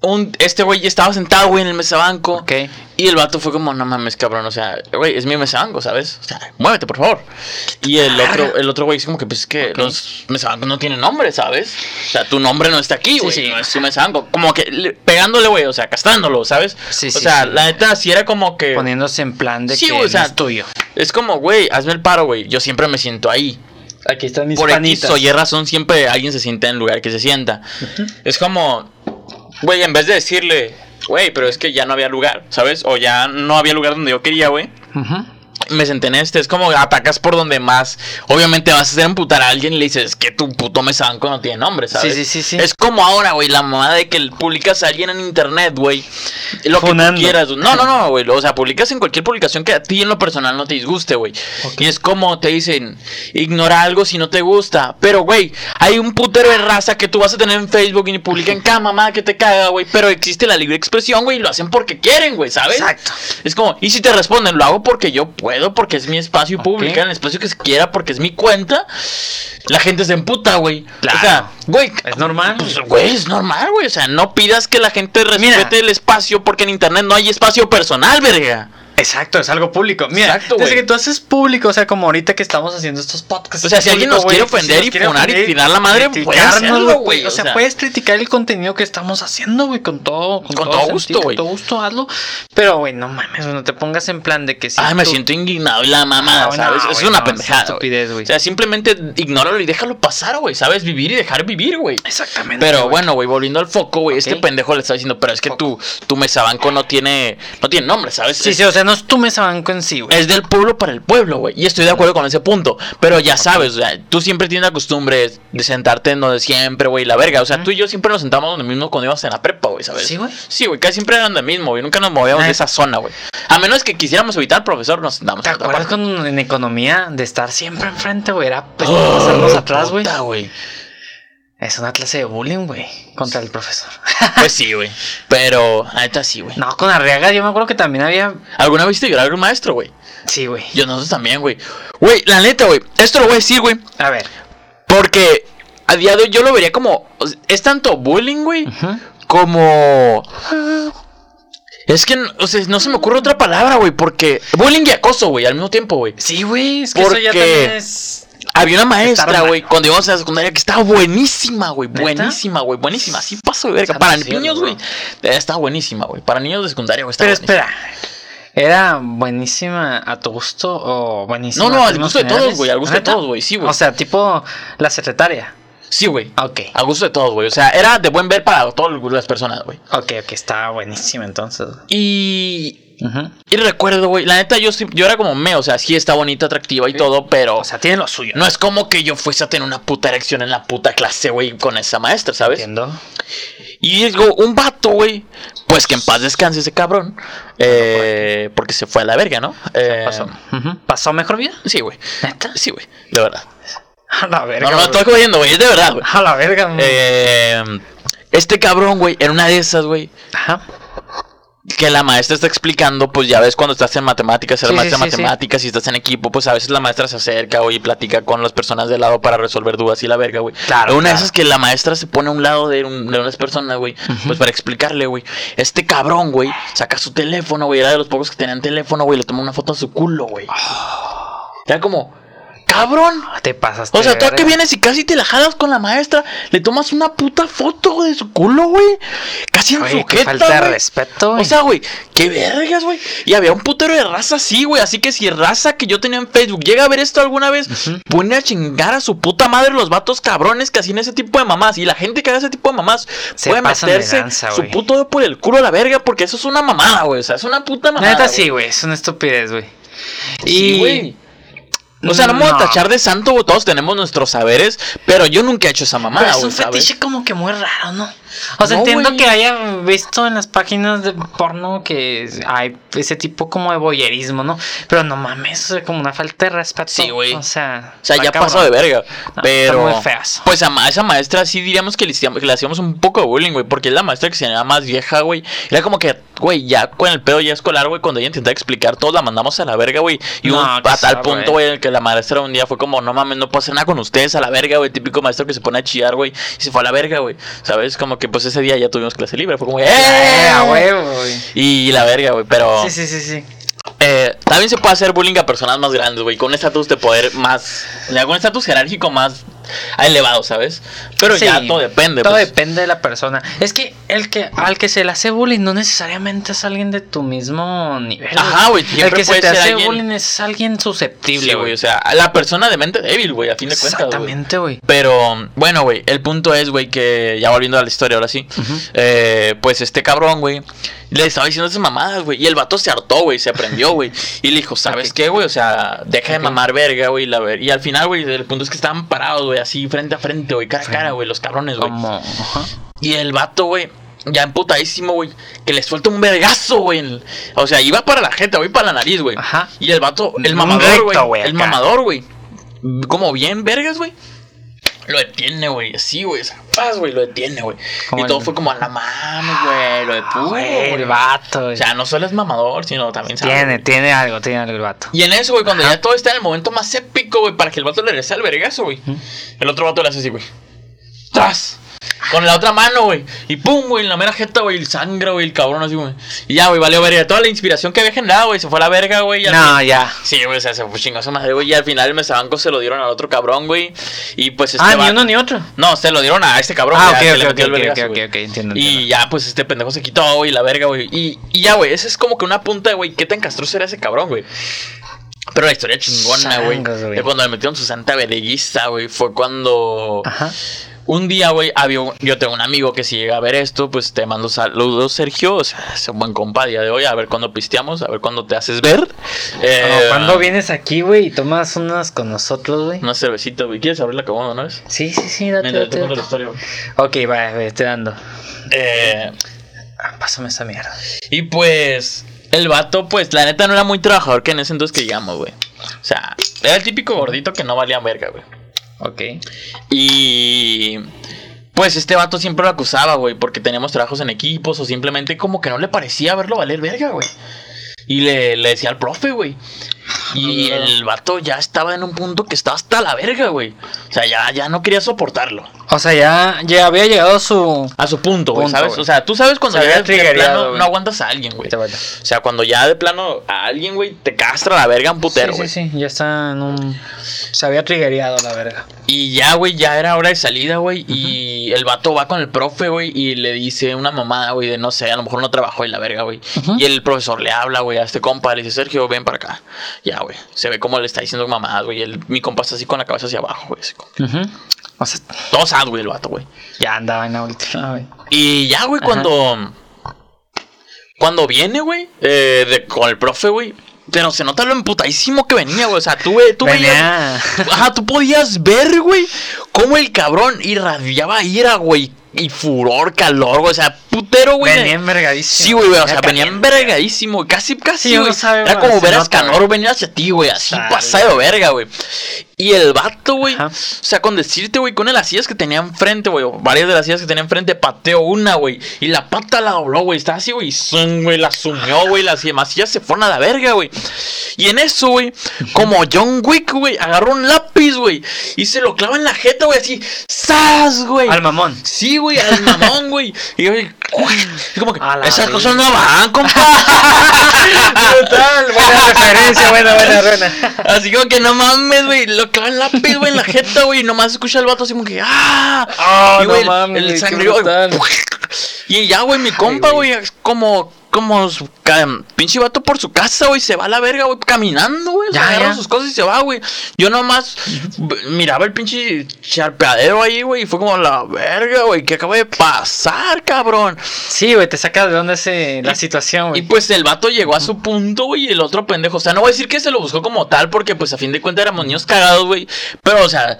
Un, este güey estaba sentado, güey, en el mesabanco. Y el vato fue como, no mames, cabrón. O sea, güey, es mi mesabanco, ¿sabes? O sea, muévete, por favor. Y el otro, el otro güey es como que, pues es que los mesabancos no tienen nombre, ¿sabes? O sea, tu nombre no está aquí, Sí, güey. sí. No es tu mesabanco. Como que le- pegándole, güey, o sea, castrándolo, ¿sabes? Sí, o sí, sea, sí. la neta, sí era como que. Poniéndose en plan de Sí, que o sea, no es tuyo. Es como, güey, hazme el paro, güey. Yo siempre me siento ahí. Aquí están mis Por X o Y razón, siempre alguien se sienta en el lugar que se sienta. Es como, güey, en vez de decirle, güey, pero es que ya no había lugar, ¿sabes? O ya no había lugar donde yo quería, güey. Ujú. Me senté en este, es como atacas por donde más. Obviamente vas a hacer emputar a alguien y le dices que tu puto mesanco no tiene nombre, ¿sabes? Sí, sí, sí, sí. Es como ahora, güey, la mamada de que publicas a alguien en internet, güey. Lo que tú quieras. No, no, no, <laughs> güey. O sea, publicas en cualquier publicación que a ti en lo personal no te disguste, güey. Y es como te dicen, ignora algo si no te gusta. Pero, güey, hay un putero de raza que tú vas a tener en Facebook y publican cada mamada que te caga, güey. Pero existe la libre expresión, güey, y lo hacen porque quieren, güey, ¿sabes? Exacto. Es como, y si te responden, lo hago porque yo puedo, porque es mi espacio Ok. público, en el espacio que se quiera, porque es mi cuenta. La gente se emputa, güey. Claro. O sea, güey. Es normal. Pues, güey, es normal, güey. O sea, no pidas que la gente respete Mira. el espacio porque en internet no hay espacio personal, verga. Exacto, es algo público. Mira, Exacto, desde que tú haces público, o sea, como ahorita que estamos haciendo estos podcasts. O sea, si alguien nos quiere ofender y funar y tirar la madre, hacerlo, güey, O sea, puedes criticar el contenido que estamos haciendo, güey, con todo, Con todo gusto, güey. Con todo gusto, hazlo. Pero, güey, no mames, no te pongas en plan de que si Ay, me tú- siento indignado y la mamada, Ah, no, ¿sabes? es güey, una no, es pendejada. estupidez, güey. O sea, simplemente ignóralo y déjalo pasar, güey. ¿Sabes? Vivir y dejar vivir, güey. Exactamente. Pero bueno, güey, volviendo al foco, güey, este pendejo le está diciendo, pero es que tu, tu mesabanco no tiene, no tiene nombre, ¿sabes? Sí, es, sí, o sea, no es tu mesa banco en sí, güey. es del pueblo para el pueblo, güey. Y estoy de acuerdo con ese punto. Pero ya sabes, o sea, tú siempre tienes la costumbre de sentarte en donde siempre, güey, la verga. O sea, tú y yo siempre nos sentamos donde mismo cuando íbamos en la prepa, güey, ¿sabes? Sí, güey. Sí, güey, casi siempre era donde mismo, güey. Nunca nos movíamos de esa zona, güey. A menos que quisiéramos evitar al profesor, nos sentamos ¿Te acuerdas cuando en economía de estar siempre enfrente, güey? Era Oh, pasarnos atrás, güey. Es una clase de bullying, güey, contra el profesor. <laughs> Pues sí, güey. Pero, neta sí, güey. no, con Arriaga yo me acuerdo que también había. ¿Alguna vez te un maestro, güey? Sí, güey. Yo nosotros también, güey. Güey, la neta, güey. Esto lo voy a decir, güey. A ver. Porque a día de hoy yo lo vería como. Es tanto bullying, güey. Ujú. Como. Es que, o sea, no se me ocurre otra palabra, güey. Porque. Bullying y acoso, güey, al mismo tiempo, güey. Sí, güey, es que eso ya Porque- también es. Había una maestra, güey, cuando íbamos a la secundaria que estaba buenísima, güey. Buenísima, güey. Buenísima. Así paso de verga. Para niños, güey. Estaba buenísima, güey. Para niños de secundaria, güey. Pero buenísima. espera. ¿Era buenísima a tu gusto o buenísima No, no, al gusto de todos, güey, al gusto de todos, güey, sí, güey. O sea, tipo la secretaria. Sí, güey. Ok. A gusto de todos, güey. O sea, era de buen ver para todas las personas, güey. Ok, ok, estaba buenísima entonces. Y. Y recuerdo, güey. La neta, yo, yo era como me. O sea, sí está bonita, atractiva y todo, pero. O sea, tiene lo suyo. no es como que yo fuese a tener una puta erección en la puta clase, güey, con esa maestra, ¿sabes? Entiendo. Y digo, un vato, güey. Pues que en paz descanse ese cabrón. Eh, porque se fue a la verga, ¿no? Eh, Pasó. Ujú. ¿Pasó mejor vida? Sí, güey. ¿Neta? Sí, güey. De verdad. A la verga. No, no, estoy jodiendo, güey. Es de verdad, güey. A la verga. güey. Eh, este cabrón, güey, en una de esas, güey. Ajá. Que la maestra está explicando, pues ya ves cuando estás en matemáticas, eres Sí, maestra sí, de matemáticas y estás en equipo, pues a veces la maestra se acerca, güey, y platica con las personas de lado para resolver dudas y la verga, güey. Claro, Una de claro. esas que la maestra se pone a un lado de, un- de unas personas, güey, pues para explicarle, güey. Este cabrón, güey, saca su teléfono, güey, era de los pocos que tenían teléfono, güey, le toma una foto a su culo, güey. Era como, Cabrón. Te pasaste. O sea, tú a que vienes y casi te la jalas con la maestra, le tomas una puta foto güey, de su culo, güey. Casi en Oye, su qué jeta, falta de respeto, güey. O sea, güey, qué vergas, güey. Y había un putero de raza así, güey. Así que si raza que yo tenía en Facebook llega a ver esto alguna vez, pone a chingar a su puta madre los vatos cabrones que hacían ese tipo de mamás. Y la gente que hace ese tipo de mamás Se puede meterse su puto dedo por el culo a la verga porque eso es una mamada, güey. O sea, es una puta mamada. Neta, sí, güey. Es una estupidez, güey. Sí, Y. güey. O sea, no me voy a tachar de santo, todos tenemos nuestros saberes, pero yo nunca he hecho esa Pero mamada, es güey, un ¿sabes? fetiche como que muy raro, ¿no? O sea, No, entiendo que haya visto en las páginas de porno que hay ese tipo como de boyerismo, ¿no? Pero no mames, o sea, como una falta de respeto. Sí, güey. O sea, O sea, ya cabrón. pasó de verga. está pero. muy feazo. Pues a, esa maestra sí diríamos que le, hacíamos- que le hacíamos un poco de bullying, güey. Porque es la maestra que se llamaba más vieja, güey. Era como que, güey, ya con el pedo ya escolar, güey. Cuando ella intentaba explicar todo, la mandamos a la verga, güey. Y No, un- a tal punto, güey, en que la maestra un día fue como, no mames, no puedo hacer nada con ustedes a la verga, güey. Típico maestro que se pone a chillar, güey. Y se fue a la verga, güey. ¿Sabes? Como que pues ese día ya tuvimos clase libre. Fue como, ¡eh! A huevo, güey. Y la verga, güey. Pero. Sí, sí, sí, sí. Eh, también se puede hacer bullying a personas más grandes, güey, con un estatus de poder más, con un estatus jerárquico más elevado, ¿sabes? Pero ya todo depende. Todo pues. depende de la persona. Es que el que al que se le hace bullying no necesariamente es alguien de tu mismo nivel. Ajá, güey, El que se te hace alguien- bullying es alguien susceptible, Sí, güey, o sea, la persona de mente débil, güey, a fin de cuentas. Exactamente, güey. Pero, bueno, güey, el punto es, güey, que ya volviendo a la historia ahora sí, eh, pues este cabrón, güey, le estaba diciendo esas mamadas, güey, y el vato se hartó, güey, se aprendió, güey, y le dijo, <laughs> ¿sabes qué, güey? O sea, deja de mamar verga, güey. Y al final, güey, el punto es que estaban parados, güey, así frente a frente, güey, cara a cara, güey, los cabrones, güey. Como. Y el vato, güey, ya emputadísimo, güey, que le suelta un vergazo, güey. O sea, iba para la gente, güey, para la nariz, güey. Ajá. Y el vato, el mamador, güey. El mamador, güey. Como bien vergas, güey. Lo detiene, güey, así, güey, paz, güey, lo detiene, güey. Y todo fue como a la mano, güey, lo Güey, güey. el vato, güey. O sea, no solo es mamador, sino también sabe. Tiene, tiene algo, tiene algo el vato. Y en eso, güey, cuando Ajá. ya todo está en el momento más épico, güey, para que el vato le regrese al vergazo, güey. El otro vato le hace así, güey. ¡Tras! Con la otra mano, güey. Y pum, güey, en la mera jeta, güey, el sangre, güey, el cabrón así, güey. Y ya, güey, valió verga. Toda la inspiración que había generado, güey, se fue a la verga, güey. No, fin- ya. Sí, güey, o sea, se fue chingosa madre, güey. Y al final el mesabanco se lo dieron al otro cabrón, güey. Y pues este. Ah, ni va- uno ni otro. No, se lo dieron a este cabrón. Ah, ya, ok, ok, le ok, metió el ok, vergazo, entiendo, Y ya, pues este pendejo se quitó, güey, la verga, güey. Y, y ya, güey, ese es como que una punta, güey. ¿Qué tan castroso era ese cabrón, güey? Pero la historia chingona, güey. De cuando le metieron su santa verguista, güey. Fue cuando. Ajá. Un día, güey, yo tengo un amigo que si llega a ver esto, pues te mando saludos, Sergio. O sea, es un buen compa a día de hoy. A ver cuándo pisteamos, a ver cuándo te haces ver. Eh, Cuando vienes aquí, güey, y tomas unas con nosotros, güey. Una cervecita, güey. ¿Quieres abrir la cabona, no es? Sí, sí, sí, date, te date. la historia. Ok, va, güey, estoy dando. Eh, Ah, pásame esa mierda. y pues, el vato, pues, la neta no era muy trabajador que en ese entonces que digamos, güey. O sea, era el típico gordito que no valía verga, güey. Ok. Y pues este vato siempre lo acusaba, güey, porque teníamos trabajos en equipos o simplemente como que no le parecía verlo valer verga, güey. Y le, le decía al profe, güey. Y el vato ya estaba en un punto que estaba hasta la verga, güey. O sea, ya, ya no quería soportarlo. O sea, ya, ya había llegado su. A su punto, güey, Punto, ¿sabes? güey. O sea, tú sabes cuando ya de plano güey. no aguantas a alguien, güey. O sea, cuando ya de plano a alguien, güey, te castra la verga un putero, sí, güey. sí, sí, ya está en un. Se había triggereado la verga. Y ya, güey, ya era hora de salida, güey. Y el vato va con el profe, güey, y le dice una mamada, güey, de no sé, a lo mejor no trabajó en la verga, güey. Y el profesor le habla, güey, a este compa, le dice, Sergio, ven para acá. Ya, güey. Se ve como le está diciendo mamadas, güey. Mi compa está así con la cabeza hacia abajo, güey. O sea, Todo sad, güey, el vato, güey. ya andaba en la última, güey. Y ya, güey, cuando. Cuando viene, güey, eh, de- con el profe, güey. Pero se nota lo emputadísimo que venía, güey. O sea, tú, güey, tú veías. Venía. Ajá, tú podías ver, güey, cómo el cabrón irradiaba ira, güey. Y furor, calor, güey. O sea, putero, güey. Venía envergadísimo. Sí, güey, güey, o sea, venía envergadísimo, casi, casi, Sí, güey. Era como ver a güey. venir hacia ti, güey, así Sale. pasado de verga, güey. Y el vato, güey, Ajá. o sea, con decirte, güey, con las sillas que tenía enfrente, güey, varias de las sillas que tenía enfrente, pateó una, güey, y la pata la dobló, güey, estaba así, güey, y güey, la sumió, güey, las demás sillas se fueron a la verga, güey. Y en eso, güey, como John Wick, güey, agarró un lápiz, güey, y se lo clava en la jeta, güey, así, ¡zas, güey! Al mamón. Sí, güey, al mamón, güey. Y, güey, y como que, esas cosas no van, compa. <laughs> Brutal, buena referencia, buena, buena, buena. Así como que no mames, güey. Lo lo clavan lápiz, güey, en la jeta, güey. Nomás escucha el vato así como que, ¡ah! Oh, y, güey, no mames, el qué sangre. <laughs> Y ya, güey, mi compa, güey, como, como su pinche vato por su casa, güey, se va a la verga, güey, caminando, güey. Ya, agarra sus cosas y se va, güey. Yo nomás miraba el pinche charpeadero ahí, güey, y fue como la verga, güey, ¿qué acaba de pasar, cabrón? Sí, güey, te saca de dónde se la situación, Y güey. pues el vato llegó a su punto, güey, y el otro pendejo. O sea, no voy a decir que se lo buscó como tal, porque pues a fin de cuentas éramos niños cagados, güey. Pero, o sea,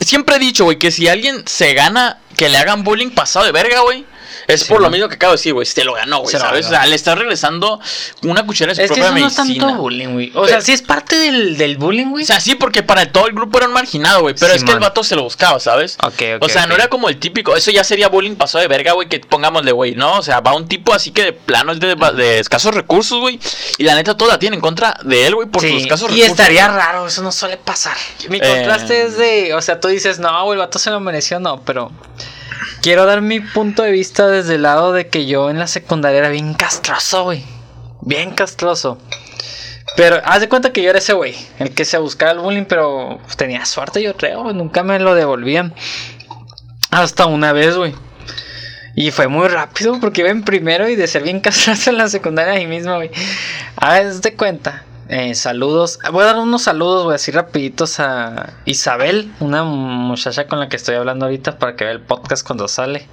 siempre he dicho, güey, que si alguien se gana que le hagan bullying pasado de verga, güey. Es Sí, por lo mismo que acabo de decir, güey. Se lo ganó, güey, ¿sabes? ganó. O sea, le está regresando una cuchara de su Es que propia eso no es medicina. tanto bullying, güey. O sea, sí es parte del, del bullying, güey. O sea, sí, porque para todo el grupo era un marginado, güey. Pero Sí, es que el vato se lo buscaba, ¿sabes? Ok, ok, O sea, no era como el típico. Eso ya sería bullying pasado de verga, güey. Que pongámosle, güey, ¿no? O sea, va un tipo así que de plano es de, de escasos recursos, güey. Y la neta, todo la tiene en contra de él, güey, por sus Sí, escasos y recursos. estaría raro, eso no suele pasar. Mi Eh. contraste es de, o sea, tú dices, no, güey, el vato se lo mereció, no, pero quiero dar mi punto de vista desde el lado de que yo en la secundaria era bien castroso, güey. Bien castroso. Pero haz de cuenta que yo era ese güey, el que se buscaba el bullying, pero tenía suerte, yo creo, nunca me lo devolvían. Hasta una vez, güey. Y fue muy rápido porque iba en primero y de ser bien castroso en la secundaria ahí mismo, güey. Haz de cuenta. Eh, saludos. Voy a dar unos saludos, güey, así rapiditos a Isabel, una muchacha con la que estoy hablando ahorita para que vea el podcast cuando sale.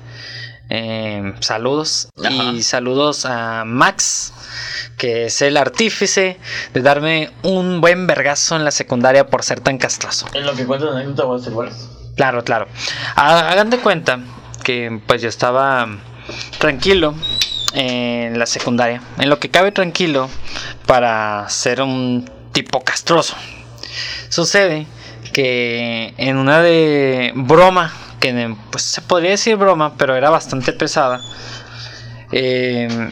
Eh, saludos. Ajá. Y saludos a Max, que es el artífice de darme un buen vergazo en la secundaria por ser tan castroso. En lo que cuentas la anécdota, voy a hacer igual. Claro, claro. Ha- Hagan de cuenta que pues yo estaba tranquilo en la secundaria. En lo que cabe tranquilo para ser un tipo castroso. Sucede que en una de broma, que pues se podría decir broma, pero era bastante pesada. eh,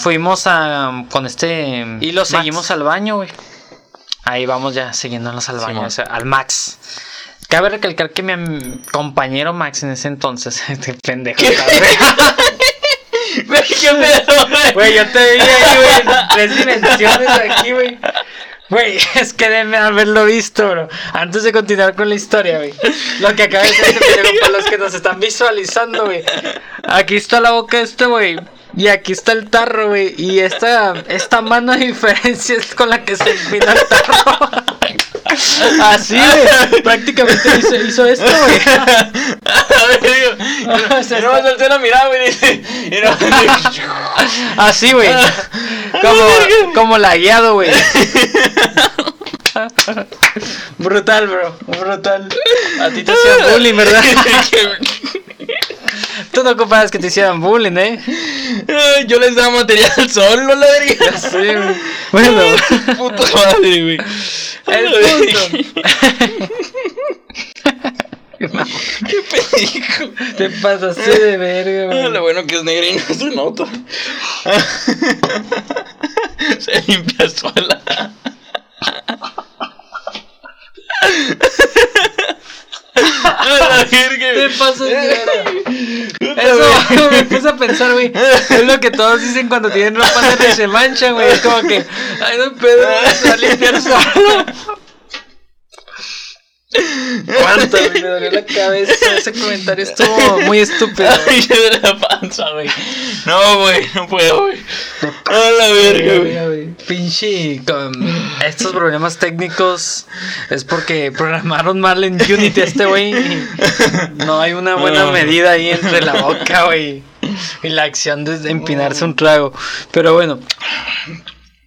fuimos a con este y lo Max. seguimos al baño, güey. Ahí vamos ya siguiéndonos al baño, Simón. o sea, al Max. Cabe recalcar que mi compañero Max en ese entonces, <laughs> este pendejo. <laughs> ¿Qué pedo, güey? Güey, yo te vi ahí, güey, en <laughs> tres dimensiones aquí, güey. Güey, <laughs> es que deben haberlo visto, bro. Antes de continuar con la historia, güey. Lo que acaba de pendejo para los que nos están visualizando, güey. Aquí está la boca de este, güey. Y aquí está el tarro, güey. Y esta, esta mano de diferencia es con la que se empina el tarro. Así, güey. Prácticamente hizo, hizo esto, güey. <laughs> Y no me la mirada, güey. dice, Y no, <laughs> Así, güey. Como, como lagueado, güey. Brutal, bro. Brutal. A ti te <laughs> hacían bullying, ¿verdad? Tú no ocupabas que te hicieran bullying, ¿eh? Ay, Yo les daba material <laughs> solo, la verga. Sí, güey. Bueno, Puta madre, güey. el punto. <laughs> Qué pendejo. Te pasaste de verga, Ah, Lo güey. bueno que es negra y no <laughs> se nota. Se limpia sola. A la verga, Te pasas de. Eso <laughs> me puse a pensar, güey. Es lo que todos dicen cuando tienen ropa y se manchan, güey. Es como que, ay, no pedo, se va a limpiar solo. ¿Cuánto? Me dolió la cabeza. Ese comentario estuvo muy estúpido. <laughs> Ay, de la panza, güey. No, güey, no puedo, güey. A la verga, güey. Pinche. con estos problemas técnicos es porque programaron mal en Unity a este güey. No hay una buena No. medida ahí entre la boca, güey. Y la acción de empinarse un trago. Pero bueno.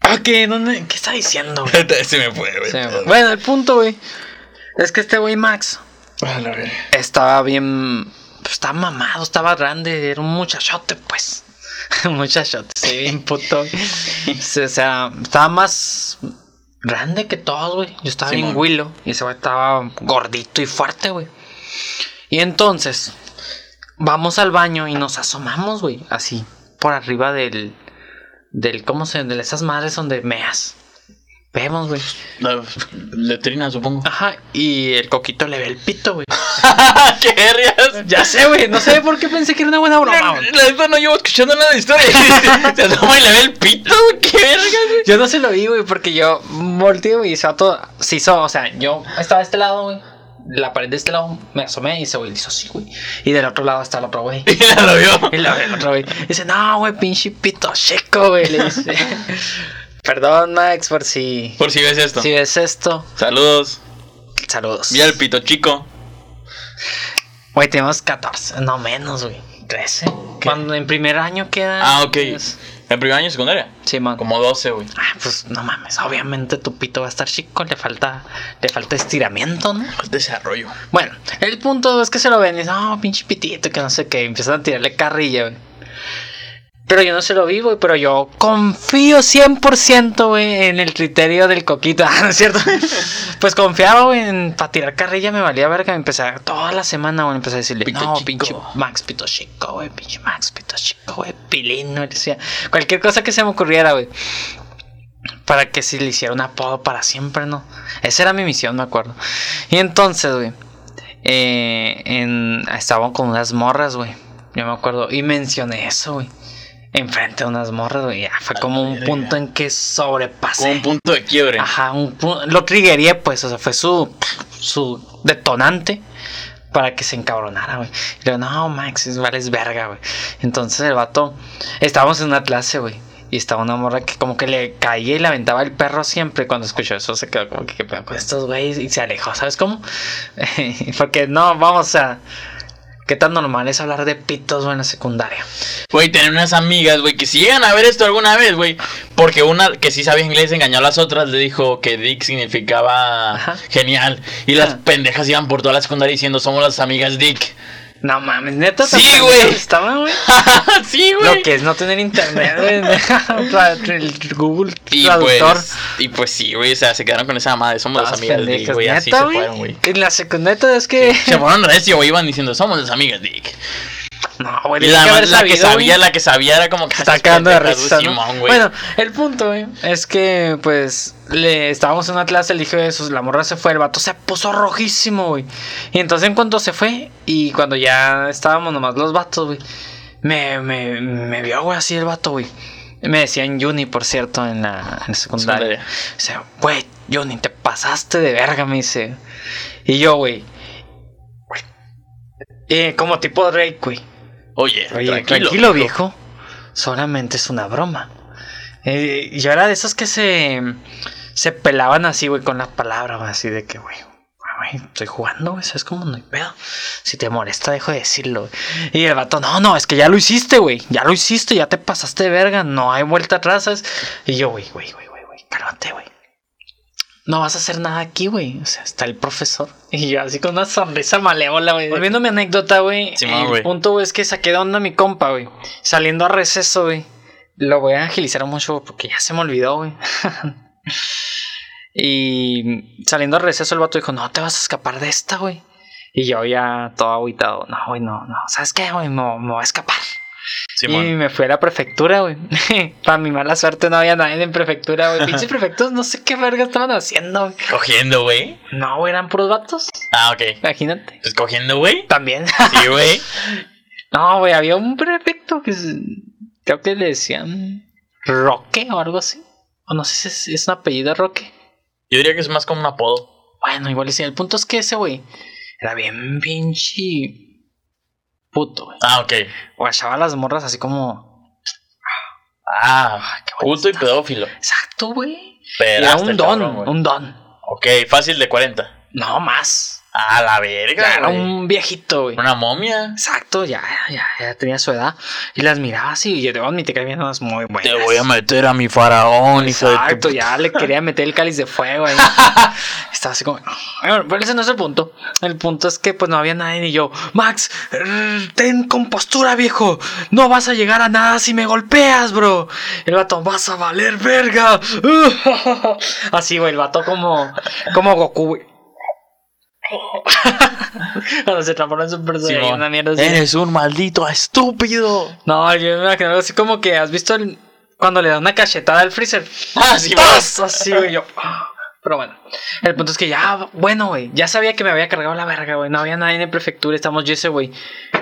Ah, ¿qué? ¿Dónde? ¿Qué está diciendo, güey? <laughs> Se me fue, güey. Bueno, el punto, güey. Es que este güey Max verga. estaba bien. pues, estaba mamado, estaba grande, era un muchachote, pues. <laughs> un muchachote, sí, bien <laughs> puto. o sea, estaba más grande que todos, güey. Yo estaba bien Simón. Willow y ese güey estaba gordito y fuerte, güey. Y entonces, vamos al baño y nos asomamos, güey, así, por arriba del. del ¿Cómo se.? de esas madres donde meas. Vemos, güey. La letrina, supongo. Ajá, y el coquito le ve el pito, güey. <laughs> ¡Qué vergas! Ya sé, güey, no sé por qué pensé que era una buena broma, güey. La neta no llevo escuchando nada de historia. <laughs> Se toma y le ve el pito, güey. ¡Qué vergas, güey! Yo no se lo vi, güey, porque yo volteé, güey, y se todo. Se hizo, o sea, yo estaba de este lado, güey. La pared de este lado me asomé y ese güey le hizo así, güey. Y del otro lado está el otro güey. <laughs> Y ya lo vio. Y la el otro güey. Dice, no, güey, pinche pito chico, güey. Le dice. Perdón, Max, por si. Por si ves esto. Si ves esto. Saludos. Saludos. Vi al pito chico. Güey, tenemos 14. No menos, güey. 13. Cuando en primer año queda. Ah, ok. pues, ¿En primer año de secundaria? Sí, man. Como 12, güey. Ah, pues no mames, obviamente tu pito va a estar chico, le falta, le falta estiramiento, ¿no? Desarrollo. Bueno, el punto es que se lo ven y dicen, no, pinche pitito, que no sé qué, y empiezan a tirarle carrilla, güey. Pero yo no se lo vi, güey, pero yo confío 100%, güey, en el criterio del coquito, <laughs> Ah, ¿no es cierto? <laughs> pues confiaba, güey, en para tirar carrilla me valía verga, empecé a- toda la semana, güey, empecé a decirle, Pito no, chico. pinche Max Pito Chico, güey, pinche Max Pito Chico, güey, güey, decía, cualquier cosa que se me ocurriera, güey. Para que si le hiciera un apodo para siempre, ¿no? Esa era mi misión, me acuerdo. Y entonces, güey, eh, en, estaban con unas morras, güey. Yo me acuerdo. Y mencioné eso, güey. Enfrente de unas morras, güey. Ya fue como un punto en que sobrepasé. Como un punto de quiebre. Ajá, un lo triggeré, pues, o sea, fue su, su detonante para que se encabronara, güey. Y le digo, no, Max, es vales verga, güey. Entonces el vato, estábamos en una clase, güey. Y estaba una morra que como que le caía y le aventaba el perro siempre. Cuando escuchó eso se quedó como que, ¿qué pedo con estos güeyes? Y se alejó, ¿sabes cómo? <laughs> Porque no, vamos a... ¿Qué tan normal es hablar de pitos, güey, en la secundaria? Güey, tener unas amigas, güey, que si llegan a ver esto alguna vez, güey. Porque una que sí sabía inglés engañó a las otras, le dijo que Dick significaba Ajá. genial. Y las pendejas iban por toda la secundaria diciendo, somos las amigas Dick. No mames, neta. Sí, güey. Estaban, güey. <laughs> sí, güey. Lo que es no tener internet, güey. <laughs> <laughs> Google Y Traductor. pues, y pues sí, güey, o sea, se quedaron con esa madre, somos las amigas de Dick, güey, así se fueron, güey. En la secundaria es que. Se fueron recio, güey, iban diciendo, somos las amigas Dick. No, güey. La, que haber la que güey. sabía, la que sabía era como que Está "Estas cagando de risa. Bueno, el punto, güey, es que, pues, le estábamos en una clase, le dije eso, la morra se fue, el vato se puso rojísimo, güey. Y entonces en cuanto se fue, y cuando ya estábamos nomás los vatos, güey, me, me, me vio, güey, así el vato, güey. Me decían Juni, por cierto, en la, en. Secundaria. O sea, güey, Juni, te pasaste de verga, me dice. Y yo, güey. Eh, como tipo Drake, güey. Oye, Oye, tranquilo, viejo. Solamente es una broma. Eh, yo era de esos que se, se pelaban así, güey, con la palabra, güey, así de que, güey, estoy jugando, güey, ¿sabes cómo? No hay pedo. Si te molesta, dejo de decirlo. güey. Y el vato, no, no, es que ya lo hiciste, güey, ya lo hiciste, ya te pasaste de verga, no hay vuelta atrás, ¿sabes? Y yo, güey, güey, güey, güey, cálmate, güey. No vas a hacer nada aquí, güey. O sea, está el profesor. <laughs> Y yo así con una sonrisa malévola, güey. Volviendo a mi anécdota, güey. Simón, el güey. punto, güey, es que saqué de onda a mi compa, güey. Saliendo a receso, güey. Lo voy a agilizar mucho porque ya se me olvidó, güey. <laughs> y saliendo a receso, el vato dijo, no te vas a escapar de esta, güey. Y yo ya todo aguitado. No, güey, no, no. ¿Sabes qué, güey? Me, me voy a escapar. Y me fui a la prefectura, güey. <laughs> Para mi mala suerte no había nadie en prefectura, güey. <laughs> Pinches prefectos, no sé qué verga estaban haciendo. güey. Cogiendo, güey. No, güey, eran puros vatos. Ah, ok. Imagínate. Pues cogiendo, güey. También. Sí, güey. <laughs> no, güey, había un prefecto que creo que le decían Roque o algo así. O no sé si es, es un apellido Roque. Yo diría que es más como un apodo. Bueno, igual sí. El punto es que ese güey era bien pinche puto, güey. Ah, ok. Guachaba las morras así como. Ah, qué bueno puto y pedófilo. Exacto, güey. Era un don, un don. Ok, fácil de 40. No más. Ah, la verga. Ya era güey. un viejito, güey. Una momia. Exacto, ya, ya, ya tenía su edad. Y las miraba así, y yo debo admitir que había unas muy buenas. Te voy a meter a mi faraón, hijo de Exacto, tu... ya le quería meter el cáliz de fuego ahí. <laughs> Estaba así como. Bueno, pero ese no es el punto. El punto es que pues no había nadie ni yo. Max, ten compostura, viejo. No vas a llegar a nada si me golpeas, bro. El vato, vas a valer verga. <laughs> Así, güey, el vato como. Como Goku, güey. <laughs> Cuando se transforma en una mierda así. Eres un maldito estúpido. No, yo me imagino así como que has visto el- cuando le da una cachetada al freezer. Ah, sí. Así, güey, yo. Pero bueno, el punto es que ya, bueno, güey, ya sabía que me había cargado la verga, güey. No había nadie en la prefectura, estamos yo ese güey.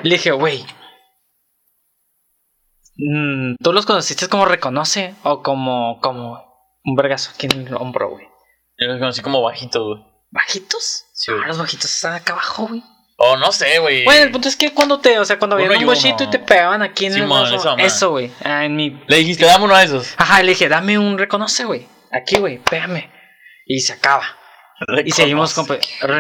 Le dije, güey, mm, ¿tú los conociste como reconoce o como, como un vergazo aquí en el hombro, güey? Yo los conocí como bajitos, güey. ¿Bajitos? Sí. Ah, los bajitos están acá abajo, güey. O no sé, güey. Bueno, el punto es que cuando te, o sea, cuando había un bochito y te pegaban aquí en el Simón, brazo. Eso, güey. Ah, en mi. Le dijiste, dame uno de esos. Ajá, le dije, dame un reconoce, güey. Aquí, güey, pégame. Y se acaba. <laughs> Y seguimos con.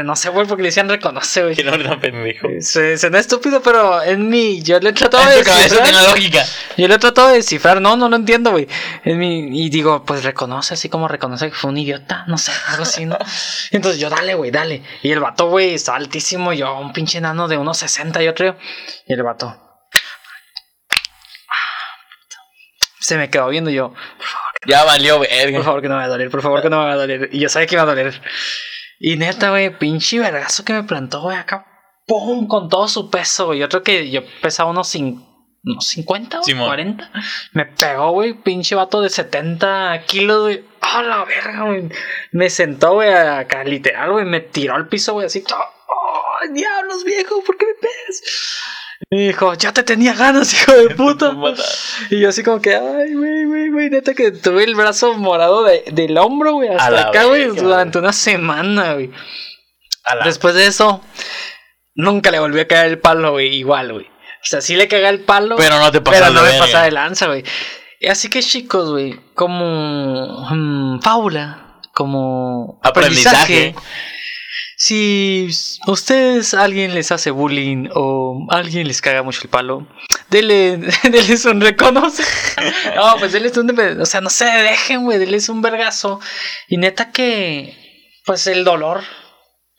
No sé, güey, porque le decían reconoce, güey. Que no tan pendejo. Se, suena estúpido, pero en mi. Yo le he tratado de cabeza tiene descifrar. lógica. Yo le he tratado de descifrar, no, no lo entiendo, güey. En mi. Y digo, pues reconoce, así como reconoce que fue un idiota, no sé, <laughs> algo así, ¿no? Y entonces yo, dale, güey, dale. Y el vato, güey, está altísimo, yo, un pinche enano de unos 60, yo creo. Y el vato. Se me quedó viendo yo, Ya valió, por verga. favor que no me va a doler, por favor que no me va a doler. Y yo sabía que iba a doler. Y neta, güey, pinche vergazo que me plantó, güey, acá. ¡Pum! Con todo su peso, güey. Yo creo que yo pesaba unos, cin- unos 50, güey, Simón. 40. Me pegó, güey, pinche vato de 70 kilos, güey. ¡A la verga, güey! Me sentó, güey, acá, literal, güey. Me tiró al piso, güey, así. ¡Oh, diablos, viejo! ¿Por qué me pegas? Y dijo, ya te tenía ganas, <laughs> hijo de puta. Y yo así como que, ay, güey, güey, güey, neta que tuve el brazo morado de- del hombro, güey, hasta la acá, güey, durante una semana, güey. Después de eso, nunca le volvió a caer el palo, güey, igual, güey. O sea, sí le caga el palo, Pero no te pero pasas no de me verga. pasa de lanza, güey. Así que, chicos, güey, como mm, fábula, como Aprendizaje. aprendizaje. Si ustedes, alguien les hace bullying o alguien les caga mucho el palo, denle, <laughs> denles un reconoce. No, pues denles un. O sea, no se dejen, güey, denles un vergazo. Y neta que, pues el dolor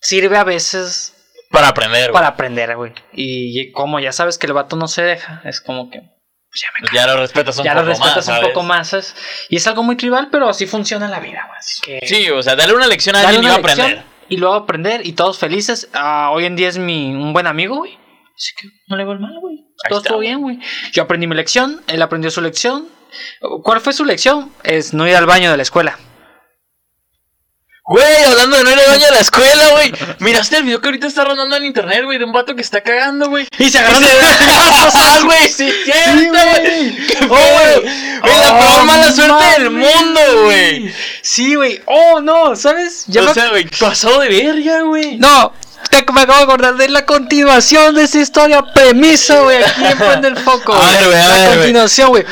sirve a veces Para aprender, güey. para aprender, güey. Y como ya sabes que el vato no se deja, es como que. pues ya me Ya lo respetas un ya poco lo respetas más, poco más. Y es algo muy tribal, pero así funciona la vida, güey. Que. Sí, o sea, dale una lección a Dale alguien y va a aprender. Y luego aprender y todos felices. Ah, hoy en día es mi un buen amigo, güey. Así que no le va mal, güey. Todo está, estuvo bien, güey. Yo aprendí mi lección, él aprendió su lección. ¿Cuál fue su lección? Es no ir al baño de la escuela. Güey, hablando de no ir al baño a la escuela, güey. Miraste el video que ahorita está rondando en internet, güey, de un vato que está cagando, güey. Y se agarran de Ah, güey, sí, cierto, güey. Qué feo, güey. Güey, la Oh, peor mala suerte del mames. mundo, güey. Sí, güey. Oh, no, ¿sabes? Ya O sea, güey, pasado de verga, güey. No, te- me acabo de acordar de la continuación de esa historia. Premisa, güey. Aquí en prende el foco. A ver, güey, a La ver, continuación, güey.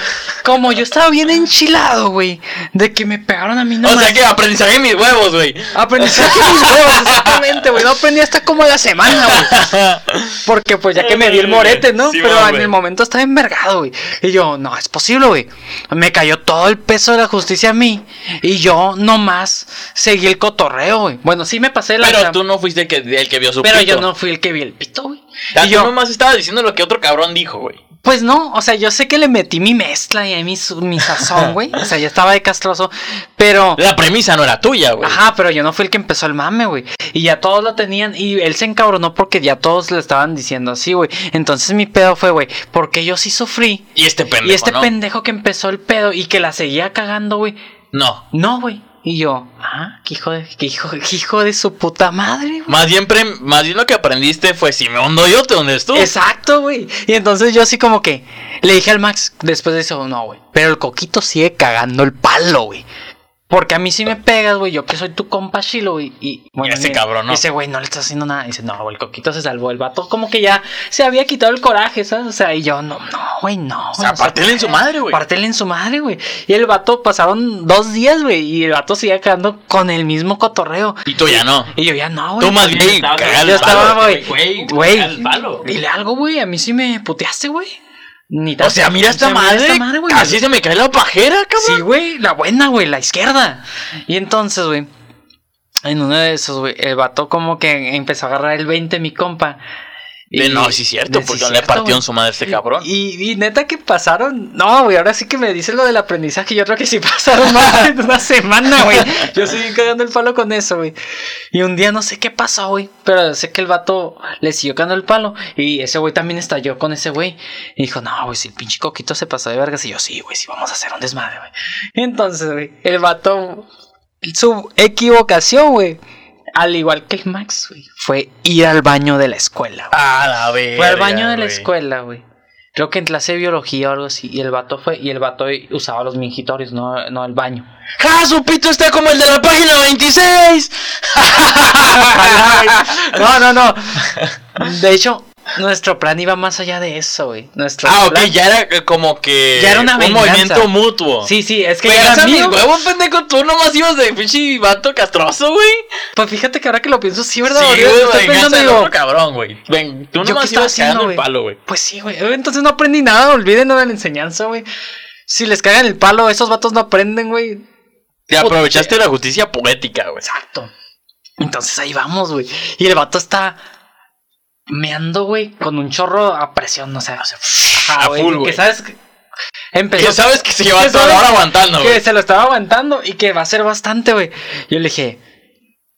Como yo estaba bien enchilado, güey. De que me pegaron a mí O nomás. sea que aprendizaje en mis huevos, güey. Aprendizaje de mis huevos, exactamente, güey. No aprendí hasta como la semana, güey. <laughs> Porque pues ya que me di el morete, ¿no? Sí, Pero en el momento estaba envergado, güey. Y yo, no, es posible, güey. Me cayó todo el peso de la justicia a mí. Y yo nomás seguí el cotorreo, güey. Bueno, sí me pasé la Pero tú no fuiste el que, el que vio su Pero pito. yo no fui el que vi el pito, güey. Y yo, nomás estabas diciendo lo que otro cabrón dijo, güey. pues no, o sea, yo sé que le metí mi mezcla y ahí mi, mi sazón, <laughs> güey. O sea, ya estaba de castroso. Pero. La premisa no era tuya, güey. Ajá, pero yo no fui el que empezó el mame, güey. Y ya todos lo tenían. Y él se encabronó porque ya todos le estaban diciendo así, güey. Entonces mi pedo fue, güey, porque yo sí sufrí. Y este pendejo, y este ¿no? pendejo que empezó el pedo y que la seguía cagando, güey. No. No, güey. Y yo, ah, qué hijo de, qué hijo, qué hijo de su puta madre, güey. Más bien, pre- más bien lo que aprendiste fue si me hundo yo, te hundes tú. Exacto, güey. Y entonces yo así como que le dije al Max después de eso, no, güey. Pero el coquito sigue cagando el palo, güey. Porque a mí sí me pegas, güey. Yo que soy tu compa Chilo, güey. Y bueno, ese mira, cabrón, ¿no? Ese güey no le está haciendo nada. Dice, no, güey, el coquito se salvó. El vato como que ya se había quitado el coraje, ¿sabes? O sea, y yo, no, no, güey, no. O sea, partele en su madre, güey. Partele en su madre, güey. Y el vato pasaron dos días, güey. Y el vato seguía quedando con el mismo cotorreo. Y tú ya no. Y yo ya no, güey. Tú más bien, Yo estaba, güey. Güey, dile algo, güey. A mí sí me puteaste, güey. Ni O sea, mira esta mira madre. esta madre, güey. Así se me cae la pajera, cabrón. Sí, güey, la buena, güey, la izquierda. Y entonces, güey, en uno de esos, güey, el vato como que empezó a agarrar el 20, mi compa. No, sí es cierto, Sí, porque es le partió en su madre este cabrón. Y, y neta que pasaron. No, güey, ahora sí que me dices lo del aprendizaje. Yo creo que sí <laughs> pasaron más de una semana, güey. Yo seguí cagando el palo con eso, güey. Y un día no sé qué pasó, güey. Pero sé que el vato le siguió cagando el palo. Y ese güey también estalló con ese güey. Y dijo, no, güey, si el pinche coquito se pasó de vergas. Y yo, sí, güey, sí, vamos a hacer un desmadre, güey. Entonces, güey, el vato. Su equivocación, güey. Al igual que el Max, güey. Fue ir al baño de la escuela. Ah, la verga. Fue al baño de la escuela, güey. Creo que en clase de biología o algo así. Y el vato fue. Y el vato usaba los mingitorios, no, no el baño. ¡Ja! Su pito está como el de la página 26. <laughs> <laughs> No, no, no. De hecho, nuestro plan iba más allá de eso, güey. Nuestro Ah, ok, plan- ya era como que. Ya era una un venganza. movimiento mutuo. Sí, sí, es que ya Venganza era a mis mío. huevos, pendejo. Tú nomás ibas de pinche vato castroso, güey. Pues fíjate que ahora que lo pienso, sí, ¿verdad? Sí, güey, estoy pensando digo, otro cabrón, güey. Ven, tú ¿Yo qué nomás ibas cagando haciendo, el palo, güey. Pues sí, güey. Entonces no aprendí nada. Olvídenlo de la enseñanza, güey. Si les cagan el palo, esos vatos no aprenden, güey. Te aprovechaste de la justicia poética, güey. Exacto. Entonces ahí vamos, güey. Y el vato está meando, güey, con un chorro a presión, o sea, ajá, a güey, full, que sabes que empezó Que sabes que se lleva que toda la sabes hora aguantando, que se lo estaba aguantando y que va a ser bastante, güey. Yo le dije,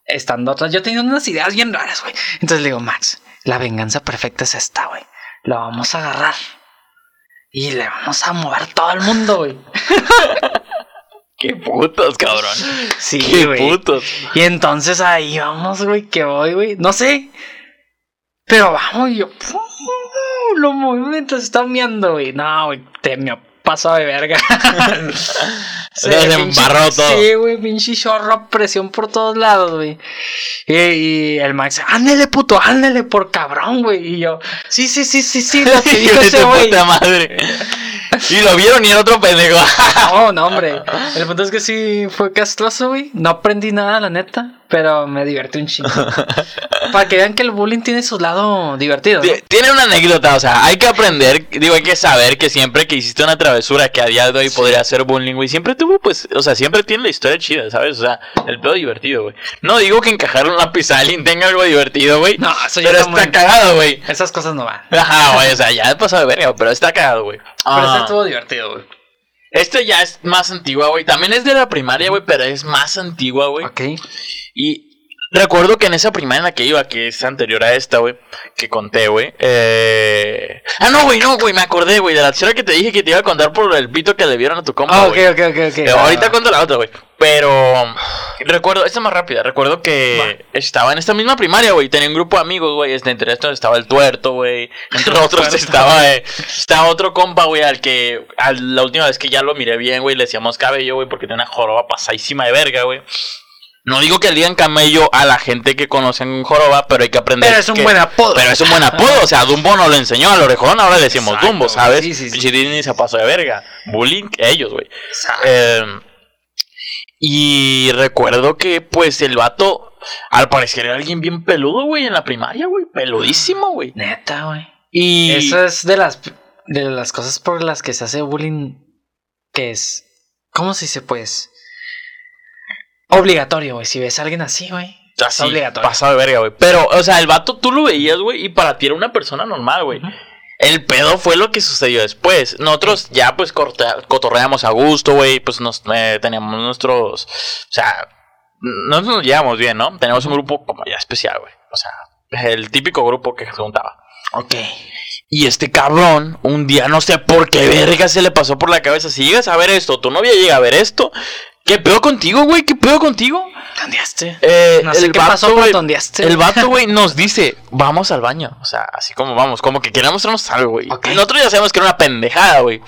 estando atrás, yo tenía unas ideas bien raras, güey. Entonces le digo, Max, la venganza perfecta es esta, güey. La vamos a agarrar y le vamos a mover todo el mundo, güey. <laughs> Qué putos, cabrón. Sí, Qué putos. Y entonces ahí vamos, güey, que voy, güey. No sé. Pero vamos, y yo. Los movimientos están miando, güey. No, güey, te me pasó de verga. <laughs> Se embarró todo. Sí, güey, pinche chorro, presión por todos lados, güey. Y, y el Max, ándale, puto, ándale por cabrón, güey. Y yo, sí, sí, sí, sí, sí, lo que <laughs> dijo ese güey. madre. Y lo vieron y era otro pendejo. <laughs> No, no, hombre. El punto es que sí fue castroso, güey. No aprendí nada, la neta. Pero me divertí un chingo. Para que vean que el bullying tiene su lado divertido. Tiene una anécdota, o sea, hay que aprender, digo, hay que saber que siempre que hiciste una travesura que a día de hoy podría ser bullying, güey, siempre tuvo, pues, o sea, siempre tiene la historia chida, ¿sabes? O sea, el pedo divertido, güey. No digo que encajar un lápiz a alguien tenga algo divertido, güey. No, eso ya Pero está muy- cagado, güey. Esas cosas no van. Ajá, güey, o sea, ya he pasado de verga, pero está cagado, güey. Pero Ah, este estuvo divertido, güey. Este ya es más antigua, güey. También es de la primaria, güey, pero es más antigua, güey. Ok. Y recuerdo que en esa primaria en la que iba, que es anterior a esta, güey, que conté, güey. Eh... Ah, no, güey, no, güey, me acordé, güey, de la historia que te dije que te iba a contar por el pito que le vieron a tu compa, Ah, ok, ok, ok, ok. Eh, Ah, ahorita va. cuento la otra, güey. Pero recuerdo, esta es más rápida. Recuerdo que estaba en esta misma primaria, güey. Tenía un grupo de amigos, güey. Este, entre estos estaba el tuerto, güey. Entre <laughs> otros estaba, eh, estaba otro compa, güey, al que a la última vez que ya lo miré bien, güey, le decíamos cabello, güey, porque tenía una joroba pasadísima de verga, güey. No digo que digan camello a la gente que conocen joroba, pero hay que aprender. Pero es un que- buen apodo. Pero es un buen apodo. O sea, Dumbo nos lo enseñó al orejón, ahora le decimos Exacto, Dumbo. ¿sabes? Sí, sí, sí. Disney se pasó de verga. Bullying, ellos, güey. Exacto. Eh, y recuerdo que, pues, el vato, al parecer era alguien bien peludo, güey, en la primaria, güey. Peludísimo, güey. Neta, güey. Y. Eso es de las, de las cosas por las que se hace bullying. Que es. ¿Cómo se dice, pues? Obligatorio, güey. Si ves a alguien así, güey. así, obligatorio. pasado de verga, güey. Pero, o sea, el vato tú lo veías, güey, y para ti era una persona normal, güey. El pedo fue lo que sucedió después. Nosotros ya, pues, cotorreamos a gusto, güey. Pues nos eh, teníamos nuestros. O sea, nosotros nos llevamos bien, ¿no? Teníamos un grupo como ya especial, güey. O sea, el típico grupo que se juntaba. Ok. Y este cabrón, un día no sé por qué verga se le pasó por la cabeza. Si llegas a ver esto, tu novia llega a ver esto. ¿Qué pedo contigo, güey? ¿Qué pedo contigo? ¿Tondeaste? Eh, No sé el qué vato, pasó, pero tondeaste. El vato, güey, <laughs> nos dice, vamos al baño. O sea, así como vamos, como que queremos mostrarnos algo, güey. Ok. Y nosotros ya sabemos que era una pendejada, güey.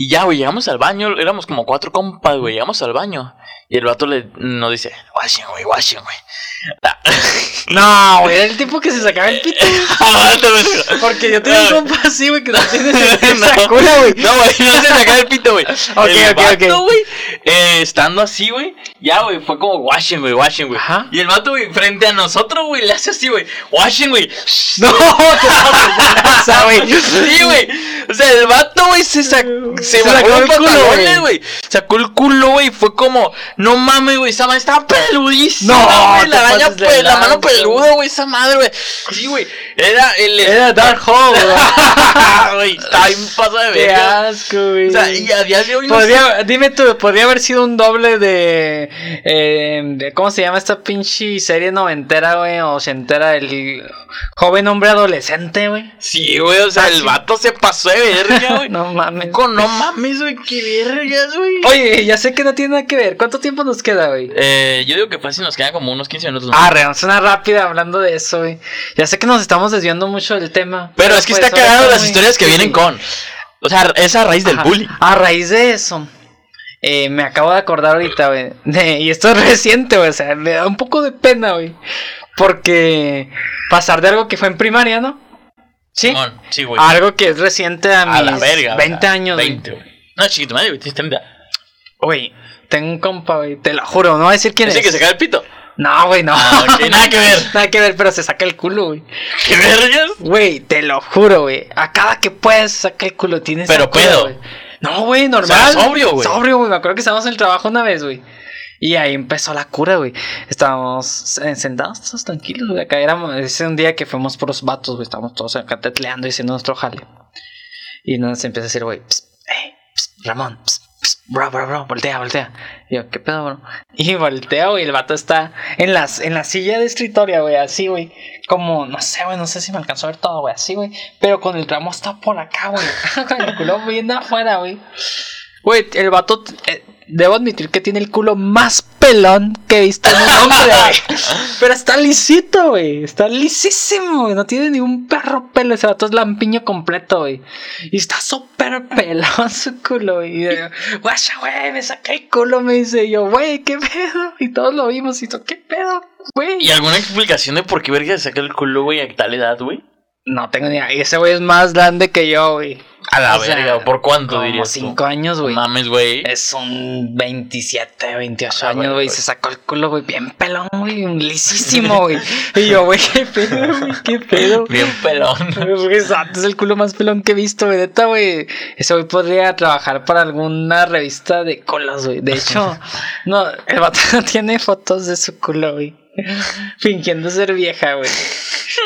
Y ya, güey, llegamos al baño, éramos como cuatro compas, güey, llegamos al baño. Y el vato le, nos dice, washen, güey, washen, güey. Ah. <laughs> No, güey. Era el tipo que se sacaba el pito. <laughs> Aguántame. Porque yo tengo un compa así, güey, que no <laughs> tiene esa cura, güey. No, güey, no se saca el pito, güey. Ok, el ok, vato, ok. güey, eh, estando así, güey, Ya, güey, fue como washing, güey, washing, güey. Ajá. Y el vato, güey, frente a nosotros, güey, le hace así, güey, washing, güey. No, te güey. Sí, güey. O sea, el vato, güey, se, sac- se, sacó el culo, güey. Sacó el culo, güey. Fue como, no mames, güey. Estaba peludísima. No, te la araña, la mano peluda, güey. Esa madre, güey. Sí, güey. Era el. Era Dark Hole, güey. <laughs> Estaba bien pasada de Qué verga. asco, güey. O sea, y a día de hoy Podría, dime tú, podría haber sido un doble de, eh, de- ¿Cómo se llama esta pinche serie noventera, güey? O ochentera, el joven hombre adolescente, güey. Sí, güey. O sea, Ah, el sí. vato se pasó de verga, güey. <laughs> No mames. Con- no mames, güey. Qué vergas, güey. Oye, ya sé que no tiene nada que ver. ¿Cuánto tiempo nos queda, güey? Eh, yo digo que fácil nos quedan como unos 15 minutos. Ah, reamos una rápida hablando de eso, güey. Ya sé que nos estamos desviando mucho del tema. Pero es que pues, está ahora cagado las muy- historias que sí. vienen con. O sea, es a raíz del Ajá. bullying. A raíz de eso, eh, me acabo de acordar ahorita, güey. Y esto es <laughs> reciente, güey. O sea, me da un poco de pena, güey. Porque pasar de algo que fue en primaria, ¿no? Sí. Simón, sí, güey. a algo que es reciente a mis a la verga. 20 o sea, años, güey. 20, güey. No, chiquito, madre, güey, tienes 30. Güey, tengo un compa, güey. Te lo juro, no voy a decir quién ¿Ese es. que se cae el pito? No, güey, no. Ah, <laughs> nada que ver. nada que ver, pero se saca el culo, güey. ¿Qué vergas? Güey, te lo juro, güey. A cada que puedes saca el culo, tienes. Pero esa cura, pedo. No, güey, normal. sea, sobrio, güey. Sobrio, güey. Me acuerdo que estábamos en el trabajo una vez, güey. Y ahí empezó la cura, güey. Estábamos eh, sentados todos tranquilos, güey. Acá éramos, ese un día que fuimos por los vatos, güey. Estábamos todos acá tetleando y haciendo nuestro jale. Y nos empieza a decir, güey, hey, psst, Ramón, psst, bro, bro, bro, voltea, voltea. Y yo, ¿qué pedo, bro? Y volteo, güey, el vato está en, las, en la silla de escritorio, güey, así, güey. Como, no sé, güey, no sé si me alcanzó a ver todo, güey, así, güey. Pero con el ramo está por acá, güey. <laughs> con el culo bien afuera, güey. Güey, el vato, eh, debo admitir que tiene el culo más pelón que he visto en un hombre, güey. <laughs> Pero está lisito, güey. Está lisísimo, güey. No tiene ni un perro pelo. Ese vato es lampiño completo, güey. Y está súper pelón su culo, güey. Guacha, güey, me saqué el culo, me dice Y yo, güey, ¿qué pedo? Y todos lo vimos y yo, ¿qué pedo, güey? ¿Y alguna explicación de por qué verga se saca el culo, güey, a tal edad, güey? No tengo ni idea. Y ese güey es más grande que yo, güey. A la O sea, verga, ¿por cuánto como dirías tú? cinco años, güey. Mames, güey. Es un 27, 28 Ah, años, güey. pues. Se sacó el culo, güey, bien pelón, güey. Lisísimo, <laughs> güey. Y yo, güey, qué pedo, güey, qué pedo. Bien pelón. Exacto, es el culo más pelón que he visto, güey. Neta, güey. Ese güey podría trabajar para alguna revista de colas, güey. De hecho, <laughs> no, el vato <laughs> tiene fotos de su culo, güey. <laughs> Fingiendo ser vieja, güey.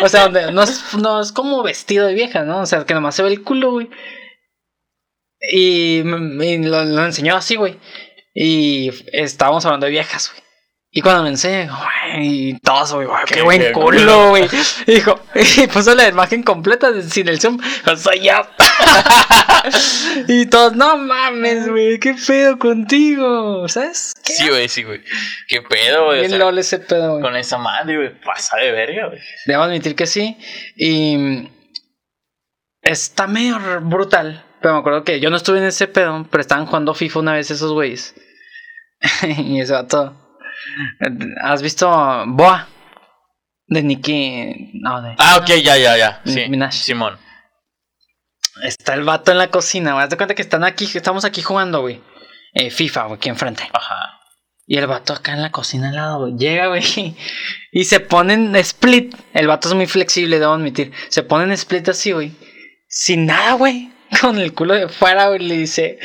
O sea, donde no es, no es como vestido de vieja, ¿no? O sea, que nomás se ve el culo, güey. Y, lo, lo enseñó así, güey. Y estábamos hablando de viejas, güey. Y cuando me enseña, güey, y todos, güey, qué, Qué- buen qué culo, güey. <laughs> Dijo, y <laughs> puso la imagen completa sin el zoom. <laughs> Y todos, no mames, güey, qué pedo contigo. ¿Sabes? ¿Qué? Sí, güey, sí, güey. ¿Qué pedo, güey? Sea, lol ese pedo, güey. con esa madre, güey. Pasa de verga, güey. Debo admitir que sí. Y está medio brutal. Pero me acuerdo que yo no estuve en ese pedo, pero estaban jugando FIFA una vez esos güeyes. y eso vato. ¿Has visto Boa? De Nicky. No, de. Ah, ok, ya, ya, ya. Sí. Minaj. Simón. Está el vato en la cocina, güey. Haz de cuenta que están aquí, estamos aquí jugando, güey. Eh, FIFA, güey, aquí enfrente. Ajá. Y el vato acá en la cocina al lado, güey. Llega, güey. <laughs> Y se ponen split. El vato es muy flexible, debo admitir. Se ponen split así, güey. Sin nada, güey. <laughs> Con el culo de fuera, güey. Le dice,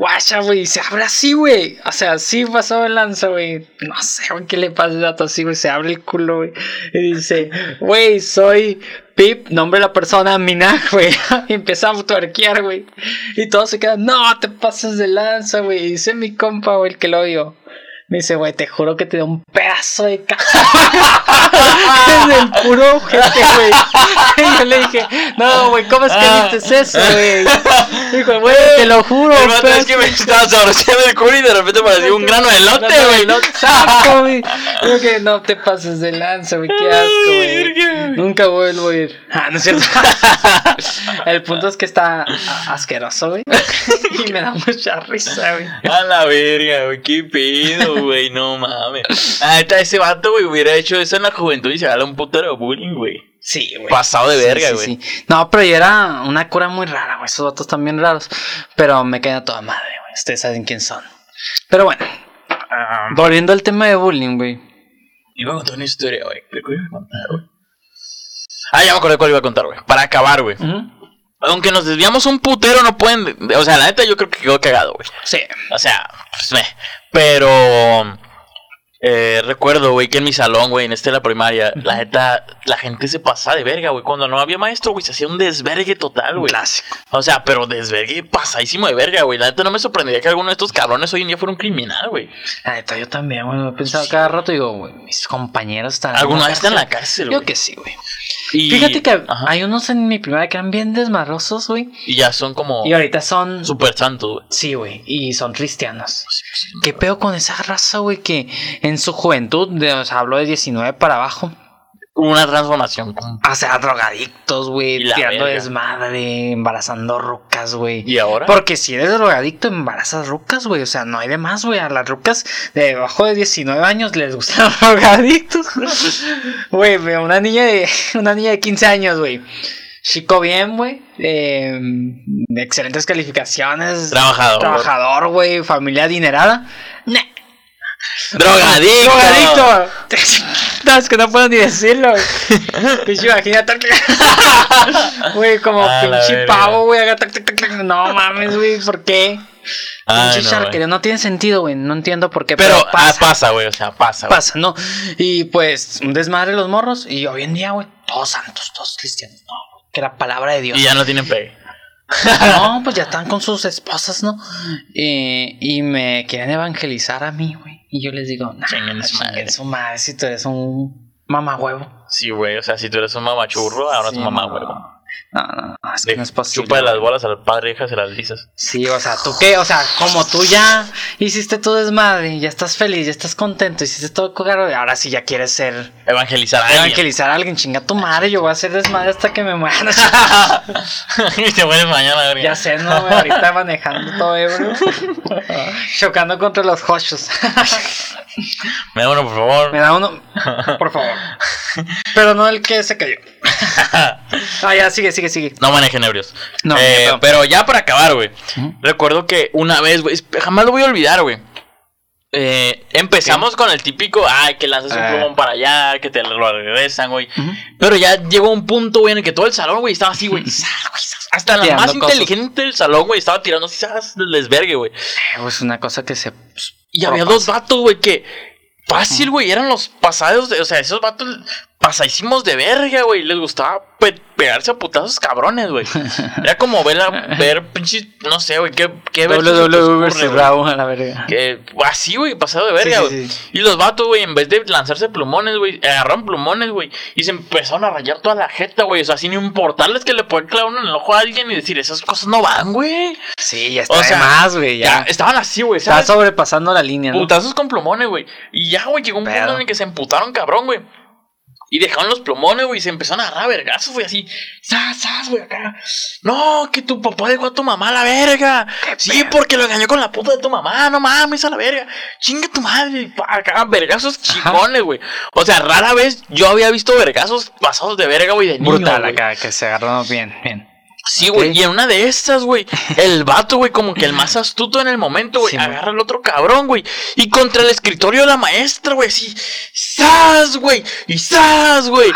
guacha, güey. Se abre así, güey. O sea, así pasó el lanza, güey. No sé, güey, qué le pasa al vato así, güey. Se abre el culo, güey. Y dice, güey, soy Pip, nombre de la persona, Minaj, <laughs> güey. Y empieza a tuerquear, güey. Y todos se quedan, no, te pases de lanza, güey. Y dice mi compa, güey, el que lo vio. Me dice, güey, te juro que te da un pedazo de caja. <laughs> Desde el puro ojete, güey. Y <laughs> yo le dije, no, güey, ¿cómo es que Ah. dices eso, güey? Dijo, güey, te lo juro. El es que me de estaba saboreando el culo y de repente parecía un grano de elote, de güey. elote, Exacto, güey. <laughs> Digo que no te pases de lanza, güey. Qué asco, güey. Nunca vuelvo a ir. Ah, no es cierto. El punto es que está asqueroso, güey. Y me da mucha risa, güey. A la verga, güey, qué pedo, güey, no mames. Ah, neta, ese vato, güey, hubiera hecho eso en la juventud y se gana un putero de bullying, güey. Sí, güey. Pasado de Sí, verga, güey. sí. No, pero ya era una cura muy rara, güey. Esos datos bien raros. Pero me queda toda madre, güey. Ustedes saben quién son. Pero bueno, Ah, Volviendo al tema de bullying, güey. iba a contar una historia, güey. ¿Qué iba a contar, güey? Ah, ya me acordé cuál iba a contar, güey. Para acabar, güey. Aunque nos desviamos un putero, no pueden. O sea, la neta, yo creo que quedó cagado, güey. Sí. O sea, pues me. Pero. Eh, recuerdo, güey, que en mi salón, güey, en este de la primaria, la neta, la gente se pasaba de verga, güey. Cuando no había maestro, güey, se hacía un desvergue total, güey. Clásico. O sea, pero desvergue pasadísimo de verga, güey. La neta no me sorprendería que alguno de estos cabrones hoy en día fuera un criminal, güey. La neta, yo también, güey. He pensado cada rato. Digo, güey, mis compañeros están. Alguna vez está en la cárcel. cárcel, Yo güey. que sí, güey. Y- Fíjate que Ajá. hay unos en mi primaria que eran bien desmadrosos, güey. Y ya son como Y ahorita son. super santos, güey. Sí, güey. Y son cristianos. ¿Qué pedo con esa raza, güey? Que en su juventud, de, o sea, hablo de 19 para abajo. Una transformación. O sea, drogadictos, güey. Tirando verga. desmadre, embarazando rucas, güey. ¿Y ahora? Porque si eres drogadicto, embarazas rucas, güey. O sea, no hay de más, güey. A las rucas de debajo de 19 años les gustan <laughs> los drogadictos. <laughs> Güey, una niña de <laughs> una niña de 15 años, güey. Chico bien, güey. Eh, excelentes calificaciones. Trabajador. Trabajador, güey. Familia adinerada. Nah. Drogadicto. Drogadicto. <laughs> No, es que no puedo ni decirlo. <laughs> Pinche imagínate. <laughs> Güey, como A la pinche pavo, güey. No mames, güey. ¿Por qué? Ay, Pinche no. No tiene sentido, güey. No entiendo por qué. Pero Pero, pasa, pasa. güey. O sea, pasa. Pasa, ¿no? Y pues, un desmadre los morros. Y hoy en día, güey, todos santos, todos cristianos. No, que la palabra de Dios. Y ya no tienen pegue. No, pues ya están con sus esposas, ¿no? Eh, y me quieren evangelizar a mí, güey. Y yo les digo, nah, Chinguen su madre. chinguen su madre si tú eres un mamahuevo. Sí, güey. O sea, si tú eres un mamachurro, ahora Sí, es un mamá, no. No, no, no, es que no es posible. Chupa de las bolas al padre, hija, se las lisas. Sí, o sea, ¿tú qué? O sea, como tú ya hiciste tu desmadre, ya estás feliz, ya estás contento, hiciste todo cagado, y ahora sí ya quieres ser... Evangelizar a alguien. Evangelizar a alguien, chinga tu madre, yo voy a hacer desmadre hasta que me muera. <laughs> y te mueres mañana, güey. ya sé, ¿no? güey? Ahorita manejando todo ebrio. Chocando contra los hochos. Me da uno, por favor. Me da uno, por favor. Pero no el que se cayó. <laughs> Ah, ya, sigue, sigue, sigue. No manejen ebrios. No, Eh, no. pero ya para acabar, güey. Recuerdo que una vez, güey, jamás lo voy a olvidar, güey. Eh, empezamos con el típico, ay, que lanzas un Ah. plumón para allá, que te lo regresan, güey. Pero ya llegó un punto, güey, en el que todo el salón, güey, estaba así, güey. güey. Hasta la más cosas. inteligente del salón, güey, estaba tirando así, del desvergue, güey. Eh, Es una cosa que se. pues, Y había dos vatos, güey, que fácil, güey, eran los pasados, de, o sea, esos vatos pasadísimos de verga, güey. Les gustaba pe- pegarse a putazos cabrones, güey. <laughs> Era como ver, a- ver pinches, no sé, güey, qué, qué. Raw a la verga. Que así, güey, pasado de verga, güey. sí, sí. Y los vatos, güey, en vez de lanzarse plumones, güey, agarraron plumones, güey. Y se empezaron a rayar toda la jeta, güey. O sea, sin importarles que le pueden clavar uno en el ojo a alguien y decir, esas cosas no van, güey. Sí, ya está O sea, de más, güey. Ya, Ya. estaban así, güey. Está sobrepasando la línea, ¿no? Putazos con plumones, güey. Y ya, güey, llegó un Pedo. punto en el que se emputaron, cabrón, güey. Y dejaron los plumones, güey, y se empezaron a agarrar vergazos, güey, así. ¡Sas, sas, güey, acá! No, que tu papá dejó a tu mamá a la verga. Sí, porque lo engañó con la puta de tu mamá, no mames, a la verga. Chinga tu madre. Acá, vergazos chingones, güey. O sea, rara vez yo había visto vergazos pasados de verga, güey, de niño, Brutal acá, que se agarró bien, bien. Sí, güey, y en una de estas, güey, el vato, güey, como que el más astuto en el momento, güey, Sí, agarra al otro cabrón, güey, y contra el escritorio de la maestra, güey, así, ¡zas, güey! Y ¡zas, güey!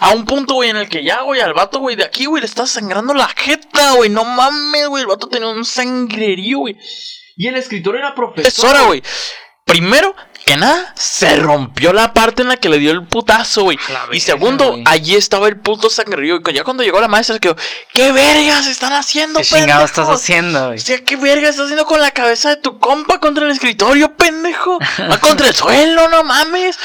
A un punto, güey, en el que ya, güey, al vato, güey, de aquí, güey, le está sangrando la jeta, güey, no mames, güey, el vato tenía un sangrerío, güey. Y el escritorio era profesora, güey. Primero que nada, se rompió la parte en la que le dio el putazo, güey. Y segundo, allí estaba el puto sangrerío. Y ya cuando llegó la maestra, quedó, ¿qué vergas están haciendo, ¿Qué chingado estás haciendo, O güey? sea, ¿qué verga estás haciendo con la cabeza de tu compa contra el escritorio, pendejo? Va contra el suelo, no mames.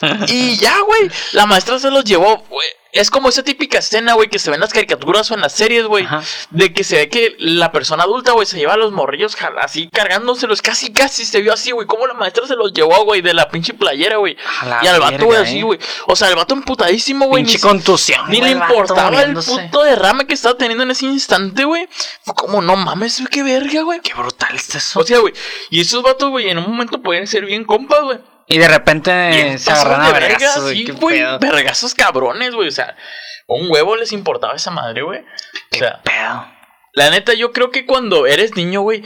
<laughs> Y ya, güey, la maestra se los llevó, güey. Es como esa típica escena, güey, que se ve en las caricaturas o en las series, güey. De que se ve que la persona adulta, güey, se lleva a los morrillos así cargándoselos. Casi, casi se vio así, güey. Como la maestra se los llevó, güey, de la pinche playera, güey. Y al vato, güey, así, eh. güey. O sea, el vato emputadísimo, güey. Ni, Pinche contusión. ni le importaba el puto derrame que estaba teniendo en ese instante, güey. Fue como, no mames, güey, qué verga, güey. Qué brutal está eso. O sea, güey. Y esos vatos, güey, en un momento pueden ser bien compas, güey. Y de repente se agarran a de verga, vergas, güey. sí, güey. Vergazos cabrones, güey. O sea, un huevo les importaba esa madre, güey. O Qué sea, pedo. la neta, yo creo que cuando eres niño, güey.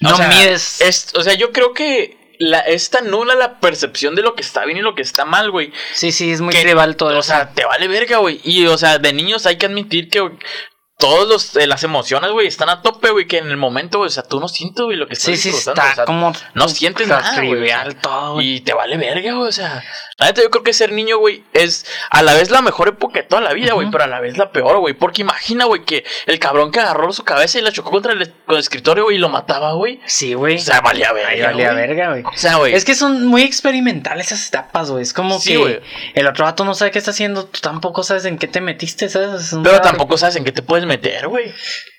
No o sea, mides. es- o sea, yo creo que la, es tan nula la percepción de lo que está bien y lo que está mal, güey. Sí, sí, es muy que- tribal todo O sea, te vale verga, güey. Y, o sea, de niños hay que admitir que los, eh, las emociones, güey, están a tope, güey, que en el momento, güey, o sea, tú no sientes, güey, lo que estás sí, sí, está o sea, como. no sientes nada, güey, todo, güey. Y te vale verga, güey, o sea. La neta, yo creo que ser niño, güey, es a la vez la mejor época de toda la vida, güey, pero a la vez la peor, güey. Porque imagina, güey, que el cabrón que agarró su cabeza y la chocó contra el, con el escritorio, güey, y lo mataba, güey. Sí, güey. O sea, valía verga. Ahí valía güey. verga, güey. O sea, güey. Es que son muy experimentales esas etapas, güey. Es como Sí, que el otro vato no sabe qué está haciendo, tú tampoco sabes en qué te metiste, ¿sabes? Es Pero tampoco sabes en qué te puedes meter, güey.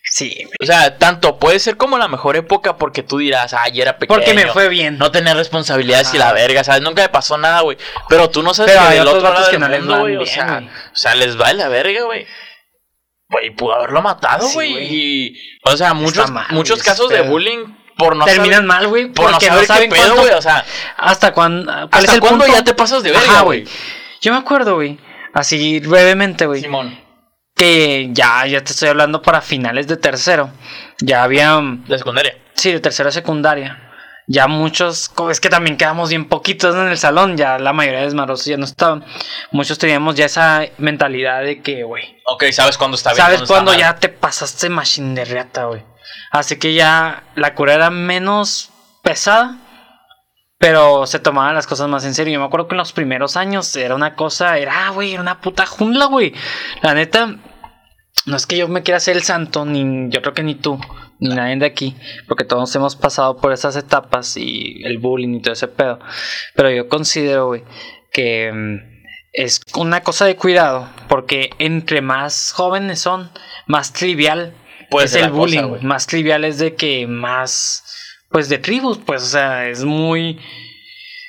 Sí, güey. O sea, tanto puede ser como la mejor época porque tú dirás, ay, era pequeño. Porque me fue bien. No tener responsabilidades y la verga, ¿sabes? Nunca me pasó nada, güey. Pero tú no sabes Pero que hay del otros otro lado que del no les mundo, van güey, o bien, sea, güey. o sea, les va de la verga, güey. Güey, pudo haberlo matado, Sí, güey. y, o sea, muchos, mal, muchos güey, casos ese de bullying por no Terminan saber, mal, güey, por no porque saber no saben qué pedo, güey. O sea, hasta cuándo. ¿Cuál ¿hasta cuándo ya te pasas de verga, güey? Yo me acuerdo, güey. Así brevemente, güey. Simón, Que ya, ya te estoy hablando para finales de tercero. Ya había. la secundaria. Sí, de tercero a secundaria. Ya muchos, es que también quedamos bien poquitos en el salón, ya la mayoría de desmadrosos ya no estaban. Muchos teníamos ya esa mentalidad de que, güey, Ok, sabes cuándo está bien. ¿sabes cuándo ya te pasaste machine de reata, güey? Así que ya la cura era menos pesada, pero se tomaban las cosas más en serio. Yo me acuerdo que en los primeros años era una cosa, era, güey, era una puta jungla, güey. La neta, no es que yo me quiera hacer el santo, ni yo creo que ni tú, ni nadie de aquí, porque todos hemos pasado por esas etapas y el bullying y todo ese pedo. Pero yo considero, güey, que mm, es una cosa de cuidado, porque entre más jóvenes son, más trivial Puede es ser el cosa, bullying. más trivial es de que más, pues de tribus, pues, o sea, es muy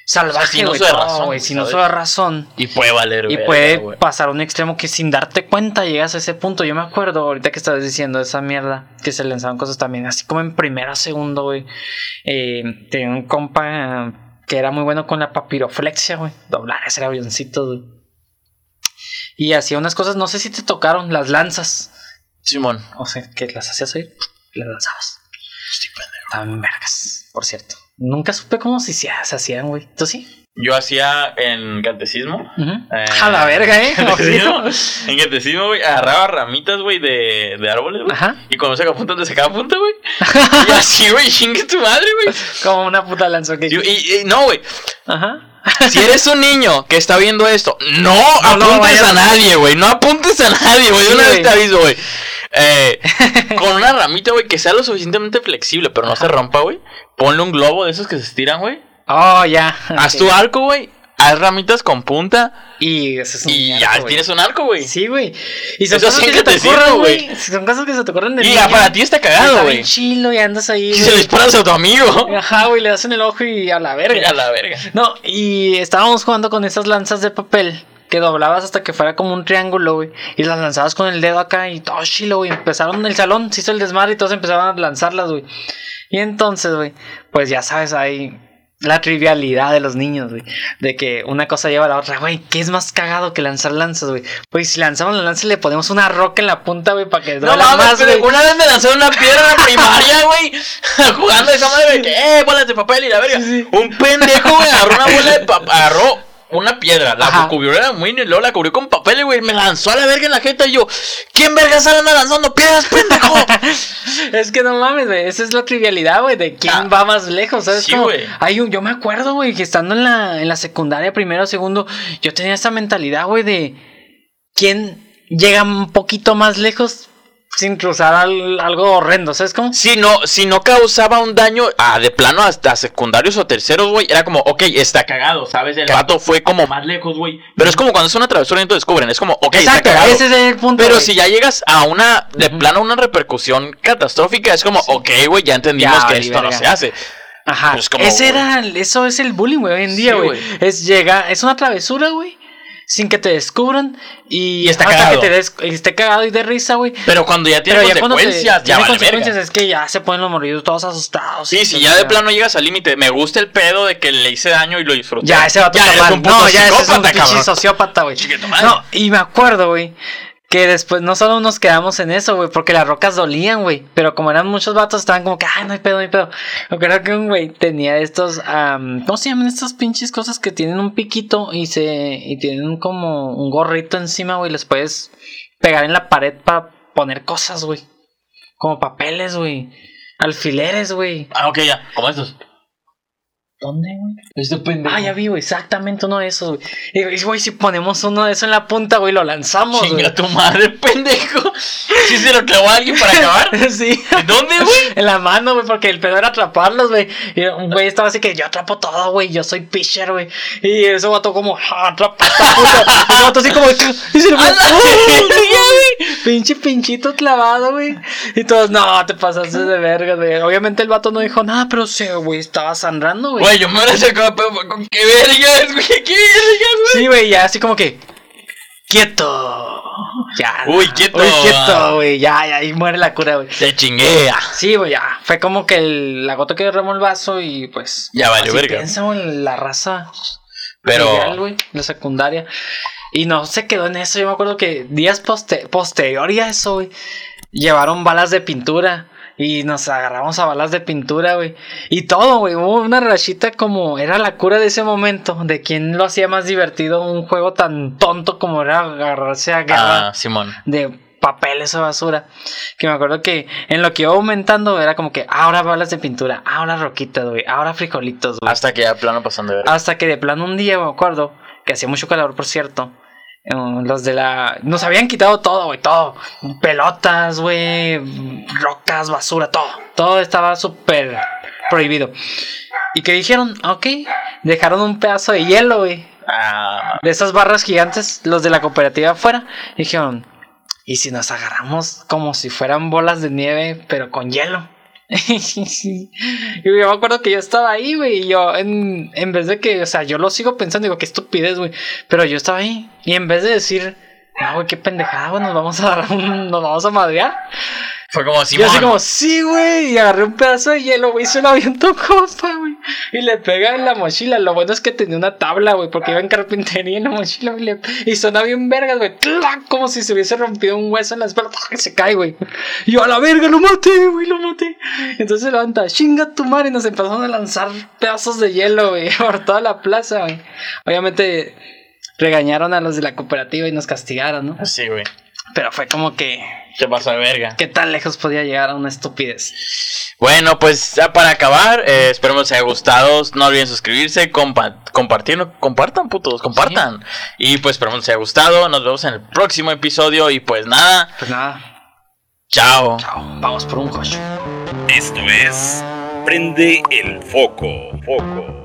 salvaje, sin güey, uso de razón, güey, sin ¿sabes? uso de razón. Y puede valer, Y puede pasar a un extremo que sin darte cuenta llegas a ese punto. Yo me acuerdo ahorita que estabas diciendo esa mierda, que se lanzaban cosas también, así como en primera, segundo, güey. Eh, tenía un compa que era muy bueno con la papiroflexia, güey. Doblar ese avioncito, güey. Y hacía unas cosas, no sé si te tocaron, las lanzas. Simón. O sea, que las hacías oír, las lanzabas. Estoy pendejo. Estaban vergas, por cierto. Nunca supe cómo se, se hacían, güey. ¿Tú sí? Yo hacía en catecismo. Eh, A la verga, ¿eh? <laughs> catecismo, <laughs> en catecismo, güey, agarraba ramitas, güey, de, de árboles, güey. Ajá. Y cuando saca punta, te sacaba punta, güey. <laughs> y así, güey, chingue tu madre, güey. Como una puta lanza que... Y, y- no, güey. Ajá. Si eres un niño que está viendo esto, no, No apuntes a nadie, güey. No apuntes a nadie, güey. Sí, una vez te aviso, güey. Eh, <laughs> con una ramita, güey, que sea lo suficientemente flexible, pero no se rompa, güey. Ponle un globo de esos que se estiran, güey. Oh, ya. Haz tu arco, güey. Haz ramitas con punta. Y ese es un Y arco, ya güey. tienes un arco, güey. Sí, güey. Y son Eso cosas sí que te te güey. Son cosas que se te ocurren de Y para ti está cagado, güey. chilo y andas ahí. Y se le disparas a tu amigo. Ajá, güey, le das en el ojo y a la verga. A la verga. No, y estábamos jugando con esas lanzas de papel que doblabas hasta que fuera como un triángulo, güey. Y las lanzabas con el dedo acá y todo chilo, güey. Empezaron el salón, se hizo el desmadre y todos empezaban a lanzarlas, güey. Y entonces, güey, pues ya sabes, ahí la trivialidad de los niños, güey. De que una cosa lleva a la otra, güey. ¿Qué es más cagado que lanzar lanzas, güey? Pues si lanzamos la lanza le ponemos una roca en la punta, güey, para que No duela más, güey. una vez me lanzaron una piedra en la primaria, güey. <laughs> Jugando esa madre de que, eh, bolas de papel y la verga. Un pendejo, güey, agarró una bola de papel, agarró una piedra, la Ajá. cubrió era muy y luego la cubrió con papel, güey. Me lanzó a la verga en la jeta y yo, ¿quién verga sale anda lanzando piedras, pendejo? <laughs> Es que no mames, güey. Esa es la trivialidad, güey, de quién Ah. va más lejos, ¿sabes? Sí, güey. Hay un, yo me acuerdo, güey, que estando en la, en la secundaria, primero, segundo, yo tenía esa mentalidad, güey, de quién llega un poquito más lejos sin cruzar al- algo horrendo, ¿sabes cómo? Si no, si no causaba un daño ah, de plano hasta secundarios o terceros, güey, era como, ok, está cagado, ¿sabes? El vato fue como más lejos, güey. Pero es como cuando es una travesura y te descubren, es como, ok, Exacto, está cagado. ese es el punto. Pero si ya llegas a una, de plano, una repercusión catastrófica, es como, ok, güey, ya entendimos Ya, que esto no se hace. Ajá. Pues como, Ese güey. era, eso es el bullying, güey, hoy en día, Sí, güey. güey. es llega, es una travesura, güey, sin que te descubran y, Y está hasta cagado. que te des, esté cagado y de risa, güey. Pero cuando ya tiene Pero ya te- consecuencias, ya, tiene vale consecuencias verga. es que ya se ponen los morridos todos asustados. Sí, y si ya de plano llegas al límite, me gusta el pedo de que le hice daño y lo disfruté. Ya, ese mal. un puto No, ya ese es un sociópata, güey. No, y me acuerdo, güey, Que después no solo nos quedamos en eso, güey, porque las rocas dolían, güey. Pero como eran muchos vatos, estaban como que, ay, no hay pedo, no hay pedo. Yo creo que un güey tenía estos, ¿cómo se llaman estas pinches cosas que tienen un piquito y se, y tienen como un gorrito encima, güey? Les puedes pegar en la pared para poner cosas, güey. Como papeles, güey. Alfileres, güey. Ah, ok, ya. Como estos. ¿Dónde, güey? Este pendejo. Ah, ya vi, güey, exactamente uno de esos, güey. Y, güey, güey, si ponemos uno de esos en la punta, güey, lo lanzamos, güey. Chinga tu madre, <laughs> pendejo. ¿Sí se lo clavó a alguien para acabar? <laughs> sí. ¿En dónde, güey? <laughs> En la mano, güey, porque el pedo era atraparlos, güey. Y un güey estaba así que yo atrapo todo, güey, yo soy pitcher, güey. Y ese vato como, ah, atrapa esta puta. Ese vato así como, y se le fue, ¡A la ¡Oh! güey! Pinche pinchito clavado, güey. Y todos, no, te pasaste de verga, güey. Obviamente el vato no dijo nada, pero sí, güey, estaba sangrando, güey. Güey, yo me hubiera sacado pero con qué vergas, güey, qué vergas, güey. Sí, güey, ya así como que. Quieto. Ya. Uy, quieto. Uy, quieto, güey. Ya, ya, ahí muere la cura, güey. Te chingué. ah. Sí, güey, ya. Fue como que el- la gota que derramó el vaso y pues. Ya valió verga. piensa, güey, la raza. Pero- güey, la secundaria. Y no se quedó en eso. Yo me acuerdo que días poste posterior a eso, güey, llevaron balas de pintura. Y nos agarramos a balas de pintura, güey. Y todo, güey. Hubo una rachita como era la cura de ese momento. De quién lo hacía más divertido. Un juego tan tonto como era agarrarse a guerra Ah, Simón. de papeles o basura. Que me acuerdo que en lo que iba aumentando era como que ahora balas de pintura, ahora roquitas, güey, ahora frijolitos, güey. Hasta que ya plano pasando de. Hasta que de plano un día me acuerdo que hacía mucho calor, por cierto. Eh, Los de la. Nos habían quitado todo, güey, todo. Pelotas, güey. Rocas, basura, todo. Todo estaba súper prohibido. ¿Y qué dijeron? Ok. Dejaron un pedazo de hielo, güey Ah, de esas barras gigantes, los de la cooperativa afuera, dijeron, ¿y si nos agarramos como si fueran bolas de nieve, pero con hielo? <laughs> y yo me acuerdo que yo estaba ahí, güey, y yo en, en vez de que, o sea, yo lo sigo pensando, digo, qué estupidez, güey, pero yo estaba ahí, y en vez de decir, no, güey, qué pendejada, güey, nos vamos a dar un- nos vamos a madrear. Fue como Simón. así como, sí, güey. Y agarré un pedazo de hielo, güey. y Se lo avientó compa, güey. Y le pega en la mochila. Lo bueno es que tenía una tabla, güey. Porque iba en carpintería en la mochila, güey. Y suena bien vergas, güey. Como si se hubiese rompido un hueso en la espalda. ¡Tac! Y se cae, güey. Y yo a la verga, lo maté, güey, lo maté. Entonces se levanta, chinga tu madre. Y nos empezaron a lanzar pedazos de hielo, güey. <laughs> Por toda la plaza, güey. Obviamente regañaron a los de la cooperativa y nos castigaron, ¿no? Sí, güey. Pero fue como que. ¿Qué pasó de verga? ¿Qué tan lejos podía llegar a una estupidez? Bueno, pues ya para acabar, eh, esperemos les haya gustado. No olviden suscribirse, compa compartir, no- compartan, putos, compartan. Y pues esperemos les haya gustado. Nos vemos en el próximo episodio. Y pues nada, Pues nada, chao. chao, vamos por un coche. Esto es Prende el Foco. Foco.